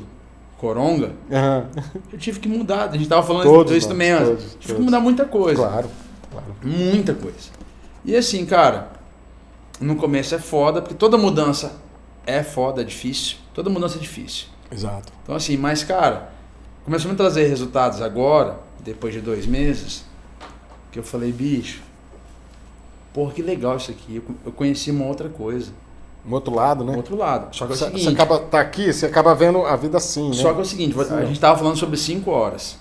Coronga, Aham. eu tive que mudar. A gente tava falando Todos disso nós, também todos, tive que todos. mudar muita coisa. Claro, claro. Muita coisa. E assim, cara, no começo é foda, porque toda mudança é foda, é difícil. Toda mudança é difícil. Exato. Então assim, mas cara, começou a me trazer resultados agora, depois de dois meses, que eu falei, bicho, porra, que legal isso aqui. Eu, conheci uma outra coisa, Um outro lado, né? um outro lado. Só que é o seguinte, você acaba tá aqui, você acaba vendo a vida assim, né? só que é o seguinte, Sim, a gente tava falando sobre cinco horas.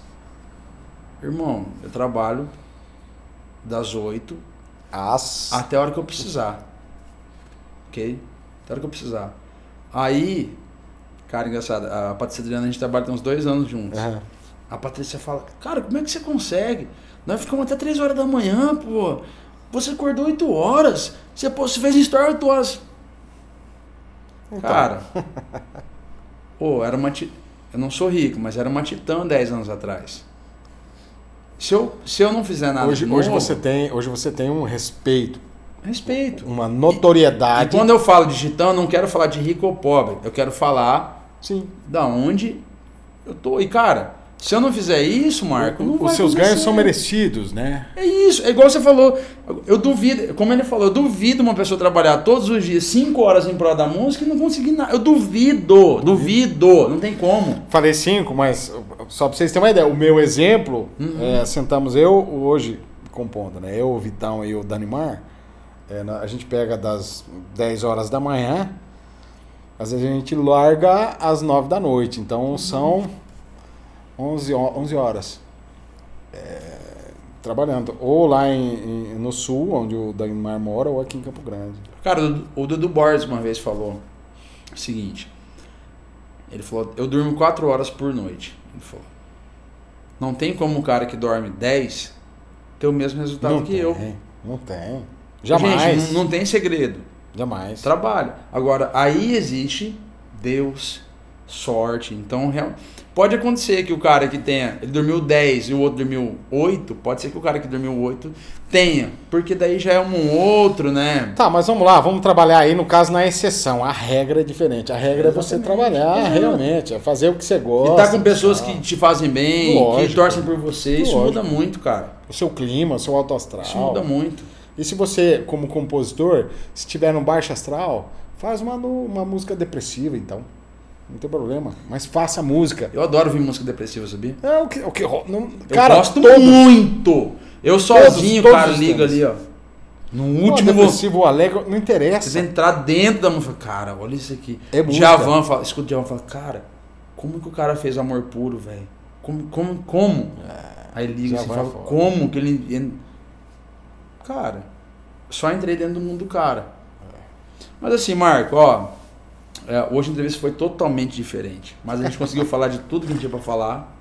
Irmão, eu trabalho das 8 As... até a hora que eu precisar. Ok? Até a hora que eu precisar. Aí, cara, engraçado, a Patrícia Adriana, a gente trabalha tem uns dois anos juntos. Aham. A Patrícia fala, cara, como é que você consegue? Nós ficamos até 3 horas da manhã, pô. Você acordou 8 horas. Você, pô, você fez story 8 horas. Então. Cara, pô, era uma. Eu não sou rico, mas era uma titã 10 anos atrás. Se eu, se eu não fizer nada hoje, de hoje, novo, você tem, hoje você tem um respeito, respeito. uma E notoriedade. quando eu falo de titã, eu não quero falar de rico ou pobre. Eu quero falar Sim. da onde eu tô. E, cara, se eu não fizer isso, Marco, não Os seus ganhos são merecidos, né? É isso, é igual você falou. Eu duvido, como ele falou, eu duvido uma pessoa trabalhar todos os dias 5 horas em prol da música e não conseguir nada. Eu duvido, duvido, não tem como. Falei cinco, mas só pra vocês terem uma ideia, o meu exemplo, é, sentamos eu hoje compondo, né? Eu, o Vitão e o Danimar, é, a gente pega das 10 horas da manhã, às vezes a gente larga às 9 da noite, então são 11, ho- 11 horas. é, trabalhando, ou lá em- em- no sul, onde o Danimar mora, ou aqui em Campo Grande. Cara, o, o Dudu Borges uma vez falou o seguinte. Ele falou, eu durmo 4 horas por noite. Ele falou. Não tem como um cara que dorme 10 ter o mesmo resultado não que tem, eu. não tem. Jamais. Gente, não, não tem segredo. Jamais. Trabalho. Agora, aí existe Deus, sorte. Então, real- pode acontecer que o cara que tenha, ele dormiu 10 e o outro dormiu 8, pode ser que o cara que dormiu 8 tenha, porque daí já é um outro, né? Tá, mas vamos lá, vamos trabalhar aí, no caso, na exceção. A regra é diferente. A regra é você Exatamente. trabalhar É. realmente, é fazer o que você E gosta. tá com pessoas tal. que te fazem bem, que Lógico. torcem por você, isso Lógico. muda muito, cara. O seu clima, o seu alto astral. Isso muda muito. E se você, como compositor, se tiver no baixo astral, faz uma, uma música depressiva, então. Não tem problema. Mas faça música. Eu adoro ouvir música depressiva, sabia? É o que. O que não, Eu cara, gosto todos- muito. Eu sozinho, todos cara, os liga ali, ó. No Não, último depressivo ou alegre, não Você interessa. entrar dentro da música, cara, olha isso aqui. É música. Djavan fala, escuta o Djavan fala, cara, como que o cara fez amor puro, velho? Como, como, como? Aí liga assim, é fala, foda. como que ele... Cara, só entrei dentro do mundo do cara. Mas assim, Marco, ó, é, hoje a entrevista foi totalmente diferente, mas a gente conseguiu falar de tudo que a gente tinha pra falar.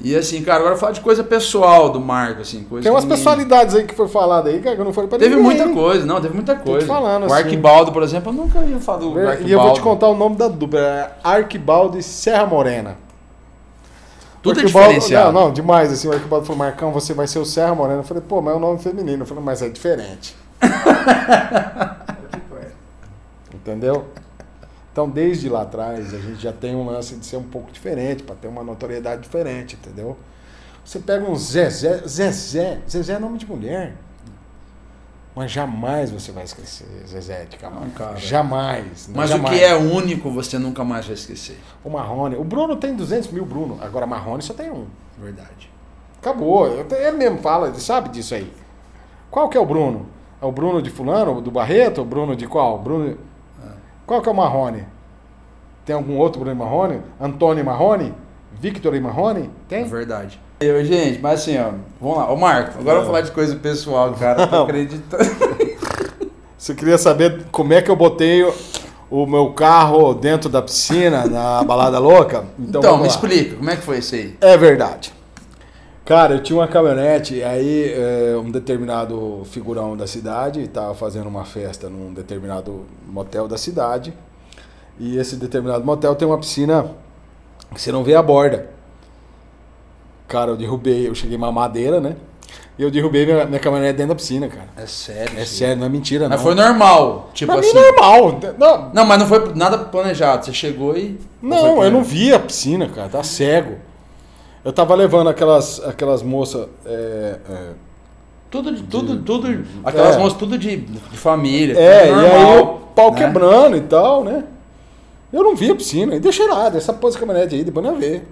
E assim, cara, agora falar de coisa pessoal do Marco, assim, coisa Tem umas ninguém- personalidades aí que foi falado aí, cara, que eu não foi pra Teve ninguém. muita coisa, não, teve muita coisa. falando, o assim. Arquibaldo, por exemplo, eu nunca ia falar do Arquibaldo. E eu vou te contar o nome da dupla. É Arquibaldo e Serra Morena. Tudo é diferenciado. Não, não, demais. Assim, o Arquibaldo falou, Marcão, você vai ser o Serra Morena. Eu falei, pô, mas é um nome feminino. Eu falei, mas é diferente. Entendeu? Então, desde lá atrás, a gente já tem um lance de ser um pouco diferente, para ter uma notoriedade diferente, entendeu? Você pega um Zezé, Zezé, Zezé é nome de mulher. Mas jamais você vai esquecer Zezé de Camargo. Jamais. Mas jamais. o que é único você nunca mais vai esquecer. O Marrone. O Bruno tem 200 mil, Bruno. Agora, Marrone só tem um. Verdade. Acabou. Ele mesmo fala, ele sabe disso aí. Qual que é o Bruno? É o Bruno de fulano, do Barreto? O Bruno de qual? Bruno... Qual que é o Marrone? Tem algum outro Bruno Marrone? Antônio Marrone? Victor Marrone? É Tem? verdade. Eu, gente, mas assim, ó, vamos lá. Ô, Marco, agora eu vou falar de coisa pessoal, cara. Tô Não. acreditando. Você queria saber como é que eu botei o, o meu carro dentro da piscina na balada louca? Então, vamos me lá. explica, como é que foi isso aí? É verdade. Cara, eu tinha uma caminhonete, aí é, um determinado figurão da cidade estava fazendo uma festa num determinado motel da cidade. E esse determinado motel tem uma piscina que você não vê a borda. Cara, eu derrubei, eu cheguei uma madeira, né? E eu derrubei minha, minha caminhonete dentro da piscina, cara. É sério. É sério, não é mentira, não. Mas foi normal. Tipo pra assim. mim normal. Não, Não, mas não foi nada planejado. Você chegou e. Não, eu não vi a piscina, cara, tá cego. Eu tava levando aquelas, aquelas moças. é, é, Tudo, de- tudo, tudo. Aquelas É. moças, tudo de, de família. É, tudo e aí normal, o pau né? quebrando e tal, né? Eu não vi a piscina, e deixei lá, essa pôs a caminhonete aí, depois não vê.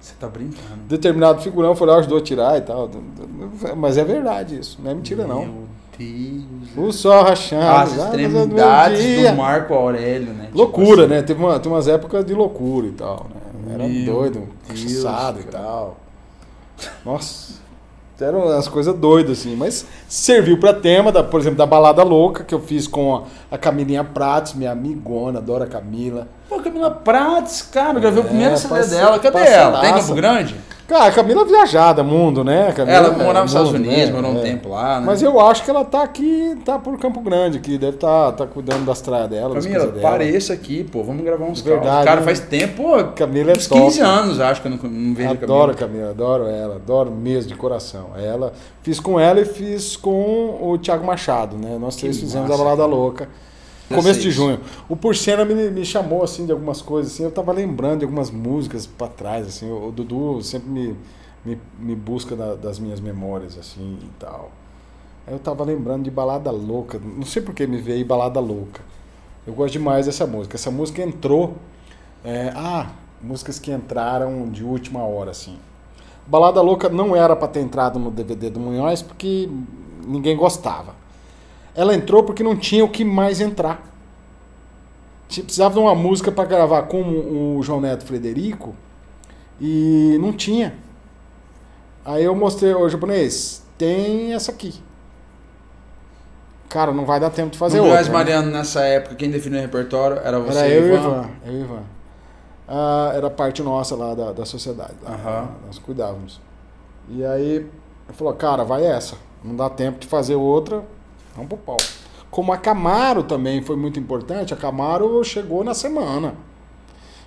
Você tá brincando. Determinado figurão foi lá, ajudou a tirar e tal. Mas é verdade isso, não é mentira não. Meu Deus. O sol rachando. As ah, do extremidades dia. do Marco Aurélio, né? Tipo Loucura, assim. né? Teve, uma, teve umas épocas de loucura e tal, né? Era Meu doido, cansado e tal. Nossa, eram umas coisas doidas, assim. Mas serviu pra tema, da, por exemplo, da Balada Louca, que eu fiz com a, a Camilinha Prates, minha amigona, adora a Camila. Pô, Camila Prates, cara, eu gravei o É, primeiro CD dela. Cadê ela? Tem. Campo Grande? Cara, a Camila viajada, mundo, né? Camila Ela é morava nos Estados Unidos, né? morou um É. tempo lá, né? Mas eu acho que ela tá aqui, tá por Campo Grande aqui, deve tá, tá cuidando das traias dela, das Camila, dela. pareça aqui, pô, vamos gravar uns Verdade. Cara, né? faz tempo, pô, Camila é uns top. 15 anos, acho que eu não, não vejo Adoro a Camila. Camila, adoro ela, adoro mesmo de coração. Ela, fiz com ela e fiz com o Thiago Machado, né? Nós Que três fizemos massa, a Balada cara. Louca. Começo de junho. O Porcena me, me chamou assim de algumas coisas assim, eu tava lembrando de algumas músicas pra trás assim. O, Dudu sempre me, me, me busca da- das minhas memórias assim e tal. Aí eu tava lembrando de Balada Louca, não sei por que me veio Balada Louca. Eu gosto demais dessa música. Essa música entrou é, ah, músicas que entraram de última hora assim. Balada Louca não era pra ter entrado no DVD do Munhoz porque ninguém gostava. Ela entrou porque não tinha o que mais entrar. Precisava de uma música para gravar com o João Neto Frederico e não tinha. Aí eu mostrei ao japonês, tem essa aqui. Cara, não vai dar tempo de fazer no outra. Goiás né? Mariano, nessa época, quem definiu o repertório era você, Era eu e o Ivan. Ivan. Eu e Ivan. Ah, era parte nossa lá da, da sociedade. lá. Aham. Nós cuidávamos. E aí ele falou, cara, vai essa. Não dá tempo de fazer outra, vamos pro pau. Como a Camaro também foi muito importante, a Camaro chegou na semana.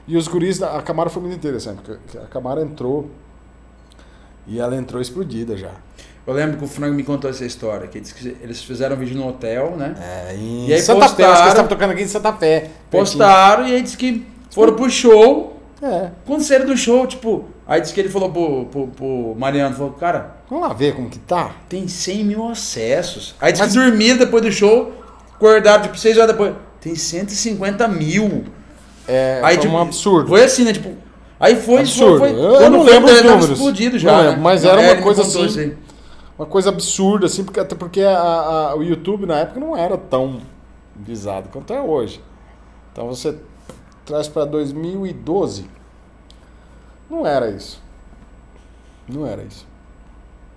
E os guris, da- a Camaro foi muito interessante, porque a Camaro entrou e ela entrou explodida já. Eu lembro que o Frank me contou essa história, que eles fizeram um vídeo no hotel, né? É, em E aí Santa Fé, acho que postaram- eles estavam tocando aqui em Santa Fé. pertinho. Postaram e aí disse que foram pro show. É, Quando saíram do show, tipo, aí disse que ele falou pro, pro, pro Mariano, falou, cara, vamos lá ver como que tá. tem 100 mil acessos. Aí disse Mas- que dormiram depois do show, acordaram tipo 6 horas depois, tem 150 mil. É, Aí, foi tipo, um absurdo. Foi assim, né? Tipo, aí foi, Absurdo. foi, Eu foi não quando foi, lembro os números. explodido Não já, lembro, né? mas era É, uma coisa contou assim. aí. Uma coisa absurda, assim, porque, até porque a- a- o YouTube na época não era tão visado quanto é hoje. Então você traz para 2012, não era isso. Não era isso.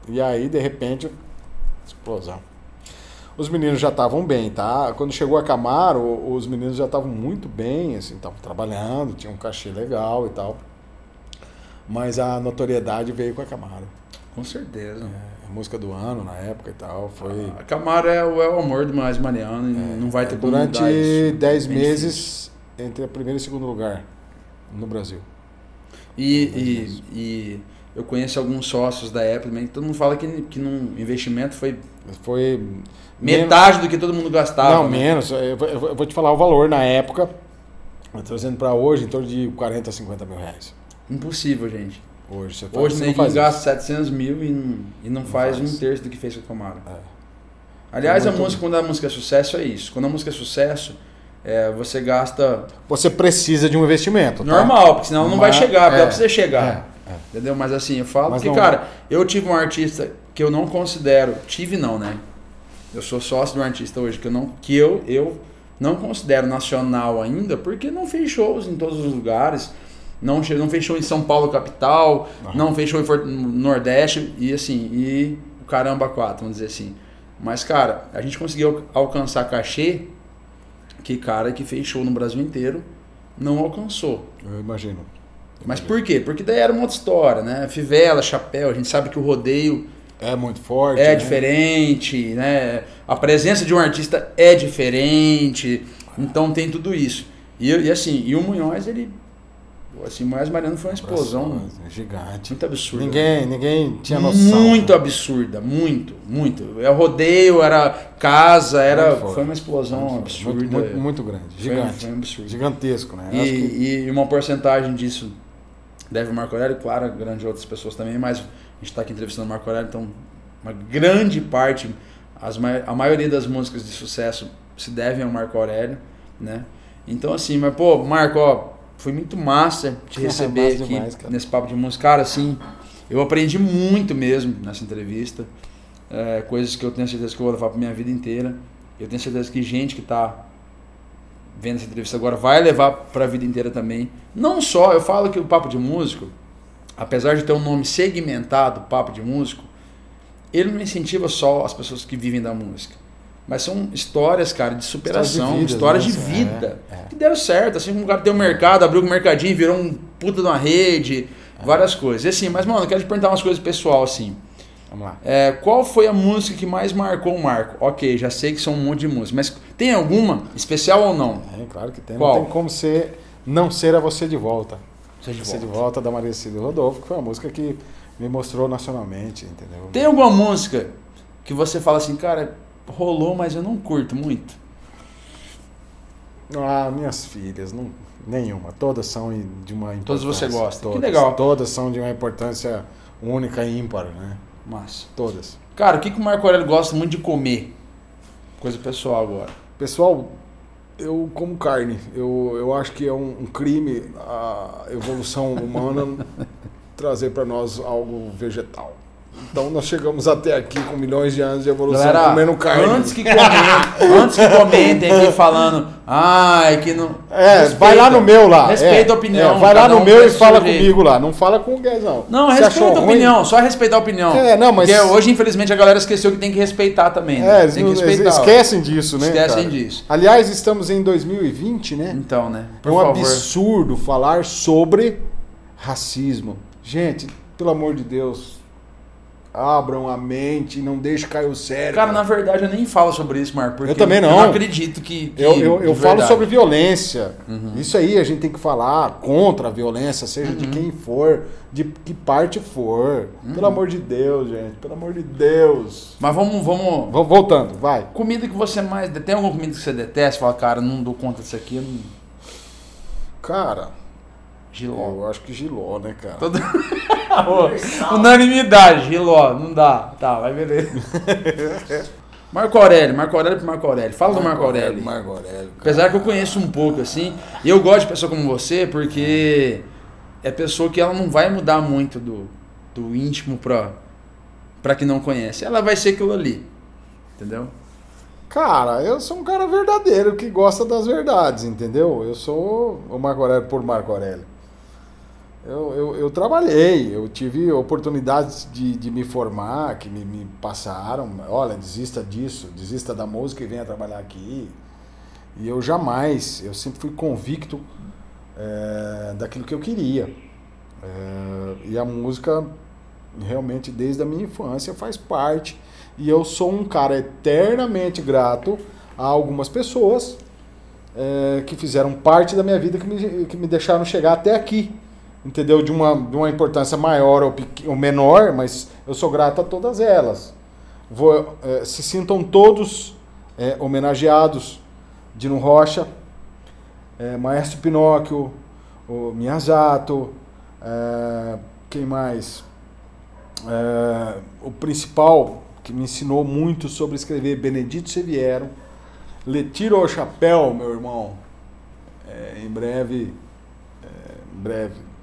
E aí, de repente, explosão. Os meninos já estavam bem, tá? Quando chegou a Camaro, os meninos já estavam muito bem, assim, estavam trabalhando, tinham um cachê legal e tal. Mas a notoriedade veio com a Camaro. Com certeza. É, a música do ano na época e tal. Foi. A Camaro é, o- é o amor do mais Mariano e não vai ter como Durante mudar isso. 10 Bem meses entre a primeiro e segundo lugar no Brasil. E, e, e eu conheço alguns sócios da Apple também, todo mundo fala que, que num investimento foi Foi. metade do que todo mundo gastava. Não, né? menos. Eu vou, eu vou- te falar o valor na época. Trazendo para hoje, em torno de 40 a 50 mil reais. Impossível, gente. Hoje você faz, Hoje você não gasta isso. 700 mil e não, e não, Não faz, faz. um terço do que fez com a Camaro. É. Aliás, É a música, quando a música é sucesso, é isso. Quando a música é sucesso, é, você gasta Você precisa de um investimento. tá? normal, porque senão não vai Mas- chegar, é, ela precisa chegar. é, é. Entendeu? Mas assim, eu falo Mas porque, não- cara, eu tive um artista que eu não considero, tive não, né? Eu sou sócio de um artista hoje que eu não, que eu, eu não considero nacional ainda, porque não fez shows em todos os lugares. Não, não fez show em São Paulo capital, Aham. não fez show em no Nordeste e assim, e o caramba quatro, vamos dizer assim. Mas, cara, a gente conseguiu alcançar cachê que cara que fez show no Brasil inteiro não alcançou. Eu imagino. Mas por quê? Porque daí era uma outra história, né? Fivela, chapéu, a gente sabe que o rodeio É muito forte. é né? diferente, né? A presença de um artista é diferente, então tem tudo isso. E, e assim, e o Munhoz, ele. Assim, Munhoz Mariano foi uma explosão É Gigante. muito absurda. Ninguém, ninguém tinha noção. Muito né? absurda, muito, muito. É rodeio, era casa, era. Forte. Foi uma explosão Muito, absurda. Muito, muito, muito grande. Foi- Gigante. Foi um absurdo. Gigantesco, né? E, que- e uma porcentagem disso deve o Marco Aurélio, claro, grande outras pessoas também, mas a gente está aqui entrevistando o Marco Aurélio, então uma grande parte, as, a maioria das músicas de sucesso se devem ao Marco Aurélio, né? Então, assim, mas, pô, Marco, ó, foi muito massa te receber Massa aqui demais, nesse papo de música. Cara, assim, eu aprendi muito mesmo nessa entrevista. É, coisas que eu tenho certeza que eu vou levar pra minha vida inteira. Eu tenho certeza que gente que tá vendo essa entrevista agora vai levar pra vida inteira também. Não só, eu falo que o Papo de Músico, apesar de ter um nome segmentado, Papo de Músico, ele não incentiva só as pessoas que vivem da música. Mas são histórias, cara, de superação, Histórias de histórias vida, de né? vida. É, é. Que deu certo. Assim como um cara tem um mercado, abriu um mercadinho, virou um puta de uma rede, várias coisas. E assim, mas, mano, eu quero te perguntar umas coisas pessoal, assim. Vamos lá. É, qual foi a música que mais marcou o Marco? Ok, já sei que são um monte de músicas, mas tem alguma especial ou não? É, claro que tem. Qual? Não tem como ser, não ser a Você de Volta. Você de Você de volta. Volta da Maria Cida Rodolfo, que foi uma música que me mostrou nacionalmente, entendeu? Tem alguma música que você fala assim, cara, rolou, mas eu não curto muito? Ah, minhas filhas, não, nenhuma. Todas são de uma importância. Todas você gosta. Que Todas, legal. Todas são de uma importância única e ímpar, né? Massa. Todas. Cara, o que, que o Marco Aurélio gosta muito de comer? Coisa pessoal agora. Pessoal, eu como carne. Eu, eu acho que é um, um crime a evolução humana trazer para nós algo vegetal. Então nós chegamos até aqui com milhões de anos de evolução Galera, comendo carne. antes que comentem, antes que comentem aqui falando, ai, que não. É, Respeita. vai lá no meu lá. Respeita É, a opinião. é, vai lá no um meu e fala comigo lá. Não fala com o Guezão. Não, Se respeita achou a ruim, opinião, só respeitar a opinião. É, não, mas- Porque hoje, infelizmente, a galera esqueceu que tem que respeitar também. né? É, tem que não- respeitar. esquecem disso, né? Esquecem cara? disso. Aliás, estamos em 2020, né? Então, né? É Por um favor. absurdo falar sobre racismo. Gente, pelo amor de Deus, abram a mente e não deixem cair o cérebro. Cara, na verdade, eu nem falo sobre isso, Marco. Porque Eu também não. Eu não acredito que. que eu eu, eu falo sobre violência. Uhum. Isso aí a gente tem que falar contra a violência, seja de quem for, de que parte for. Uhum. Pelo amor de Deus, gente. Pelo amor de Deus. Mas vamos, vamos. Voltando, vai. Comida que você mais. Tem alguma comida que você detesta? Fala, cara, não dou conta disso aqui. Não... Cara, Giló. eu acho que giló, né, cara? Todo... Unanimidade, Giló, não dá. Tá, vai beleza. Marco Aurélio, Marco Aurélio pro Marco Aurélio. Fala do Marco Aurélio. Marco Aurélio. cara. Apesar que eu conheço um pouco, assim, e eu gosto de pessoa como você, porque é pessoa que ela não vai mudar muito do, do íntimo pra, pra quem não conhece. Ela vai ser aquilo ali. Entendeu? Cara, eu sou um cara verdadeiro que gosta das verdades, entendeu? Eu sou o Marco Aurélio por Marco Aurélio. Eu, eu, eu trabalhei, eu tive oportunidades de, de me formar, que me, me passaram. Olha, desista disso, desista da música e venha trabalhar aqui. E eu jamais, eu sempre fui convicto é, daquilo que eu queria. É, e a música, realmente, desde a minha infância, faz parte. E eu sou um cara eternamente grato a algumas pessoas é, que fizeram parte da minha vida, que me, que me deixaram chegar até aqui. Entendeu? De uma, de uma importância maior ou, ou menor, mas eu sou grato a todas elas. Vou, é, se sintam todos é, homenageados. Dino Rocha, é, Maestro Pinóquio, o Miyazato, quem mais? O principal que me ensinou muito sobre escrever, Benedito Seviero. Letiro ao chapéu, meu irmão. Em breve. em breve.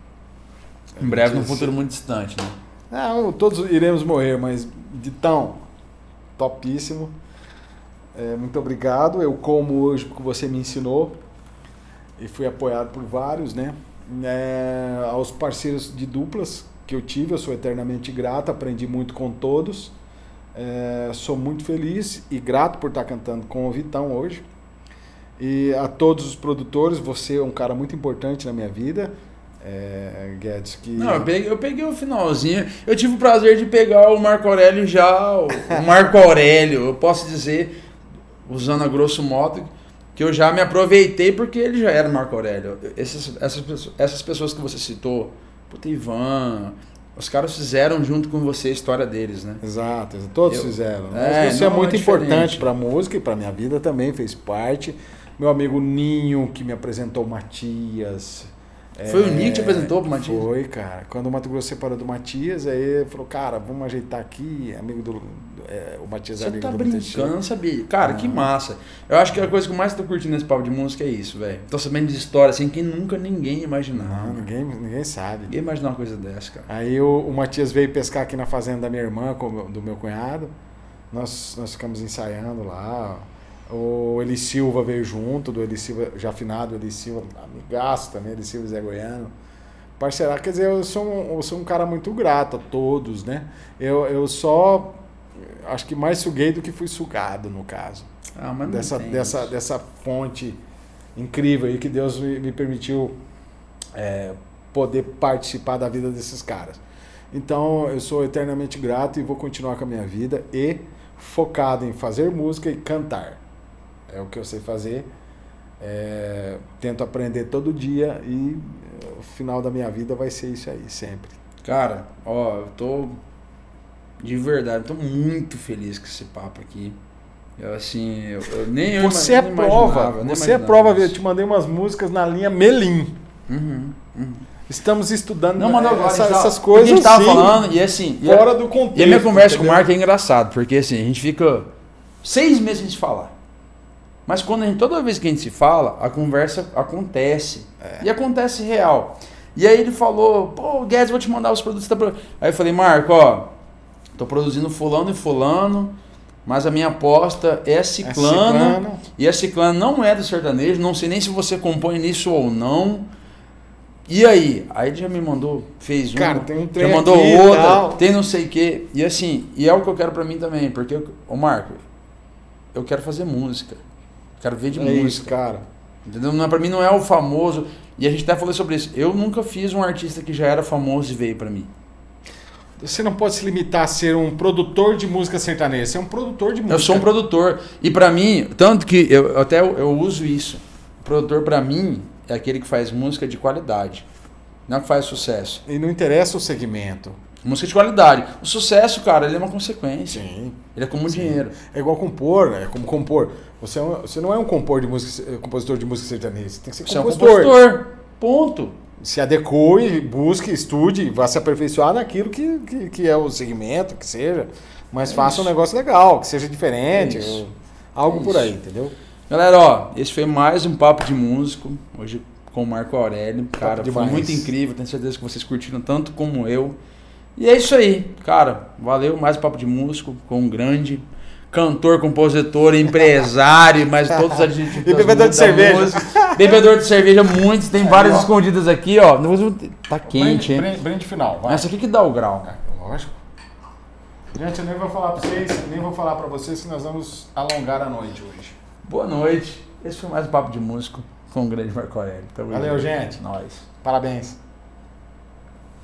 Em breve, num futuro muito distante, né? Não, todos iremos morrer, mas de tão topíssimo. É, muito obrigado. Eu como hoje porque você me ensinou e fui apoiado por vários, né? É, aos parceiros de duplas que eu tive, eu sou eternamente grato, aprendi muito com todos. É, sou muito feliz e grato por estar cantando com o Vitão hoje. E a todos os produtores, você é um cara muito importante na minha vida, é, Guedes. Que... Não, eu peguei, eu peguei o finalzinho. Eu tive o prazer de pegar o Marco Aurélio já. O Marco Aurélio, eu posso dizer, usando a grosso modo, que eu já me aproveitei porque ele já era Marco Aurélio. Essas, essas, pessoas- essas pessoas que você citou, puta Ivan, os caras fizeram junto com você a história deles, né? Exato, todos Eu- fizeram. É, você é não, muito é importante para a música e para minha vida também fez parte. Meu amigo Ninho, que me apresentou Matias. Foi o Nick que te apresentou pro Matias? Foi, cara. Quando o Mato Grosso separou do Matias, aí ele falou, cara, vamos ajeitar aqui, amigo do. é, o Matias é Você amigo tá do brincando, não sabia. Cara, que Ah. massa. Eu acho que a coisa que eu mais tô curtindo nesse papo de música é isso, velho. Tô sabendo de história assim que nunca ninguém imaginava. Não, ninguém, ninguém sabe. Ninguém imaginava uma coisa dessa, cara. Aí o, o Matias veio pescar aqui na fazenda da minha irmã, do meu cunhado. Nós, nós ficamos ensaiando lá. O Eli Silva veio junto, do Eli Silva, já afinado, Eli Silva, amigaço também, Eli Silva e Zé Goiano. Parceira, quer dizer, eu sou, um, eu sou um cara muito grato a todos, né? Eu, eu só acho que mais suguei do que fui sugado, no caso. Ah, mas não Dessa, tem dessa, isso. dessa fonte incrível aí que Deus me, me permitiu é, poder participar da vida desses caras. Então eu sou eternamente grato e vou continuar com a minha vida e focado em fazer música e cantar. É o que eu sei fazer. É, tento aprender todo dia e é, o final da minha vida vai ser isso aí, sempre. Cara, ó, eu tô. De verdade, tô muito feliz com esse papo aqui. Eu, assim, eu, eu nem eu Você é prova, você é prova, eu te mandei umas músicas na linha Melim. Uhum, uhum. Estamos estudando Não, mandou agora. essa- a gente essas coisas A gente tava sim, falando, e assim. e a- fora do contexto. E a minha conversa com o entendeu? Marco é engraçado, porque assim, a gente fica seis meses sem se falar. Mas quando a gente, toda vez que a gente se fala, a conversa acontece. É. E acontece real. E aí ele falou, pô, Guedes, vou te mandar os produtos. Tá pro-" Aí eu falei, Marco, ó, tô produzindo fulano e fulano, mas a minha aposta é É ciclano. ciclano. E a ciclana não é do sertanejo, não sei nem se você compõe nisso ou não. E aí? Aí ele já me mandou, fez um. Cara, tem um já mandou aqui outra, tal. tem não sei o quê. E assim, e é o que eu quero pra mim também, porque, ô Marco, eu quero fazer música. Quero ver de É isso, música. cara. Entendeu? Não, é- pra mim não é o famoso. E a gente até falou sobre isso. Eu nunca fiz um artista que já era famoso e veio pra mim. Você não pode se limitar a ser um produtor de música sertaneja. Você é um produtor de música. Eu sou um produtor. E pra mim, tanto que eu até eu, eu uso isso. O produtor pra mim é aquele que faz música de qualidade. Não é que faz sucesso. E não interessa o segmento. Música de qualidade. O sucesso, cara, ele é uma consequência. Sim. Ele é como Sim. dinheiro. É igual compor, é como compor. Você, é um- você não é um compor de música, compositor de música sertaneja. Você tem que ser Você é um compositor. compositor. Ponto. Se adeque, busque, estude, vá se aperfeiçoar naquilo que, que, que é o segmento, que seja. Mas É faça isso. um negócio legal, que seja diferente. É. Algo É por isso. aí, entendeu? Galera, ó, esse foi mais um Papo de Músico. Hoje com o Marco Aurélio. Cara, foi muito incrível. Tenho certeza que vocês curtiram tanto como eu. E é isso aí, cara. Valeu. Mais um Papo de Músico com um grande cantor, compositor, empresário, mas todos os adjetivos. E bebedor de cerveja. música. Bebedor de cerveja, muitos. Tem várias escondidas aqui, ó. Tá quente, hein? Brinde, brinde final, vai. Essa aqui que dá o grau. É, lógico. Gente, eu nem vou falar pra vocês, nem vou falar pra vocês que nós vamos alongar a noite hoje. Boa noite. Esse foi mais um Papo de Músico com o grande Marco Aurélio. Valeu, gente. Nós. Parabéns.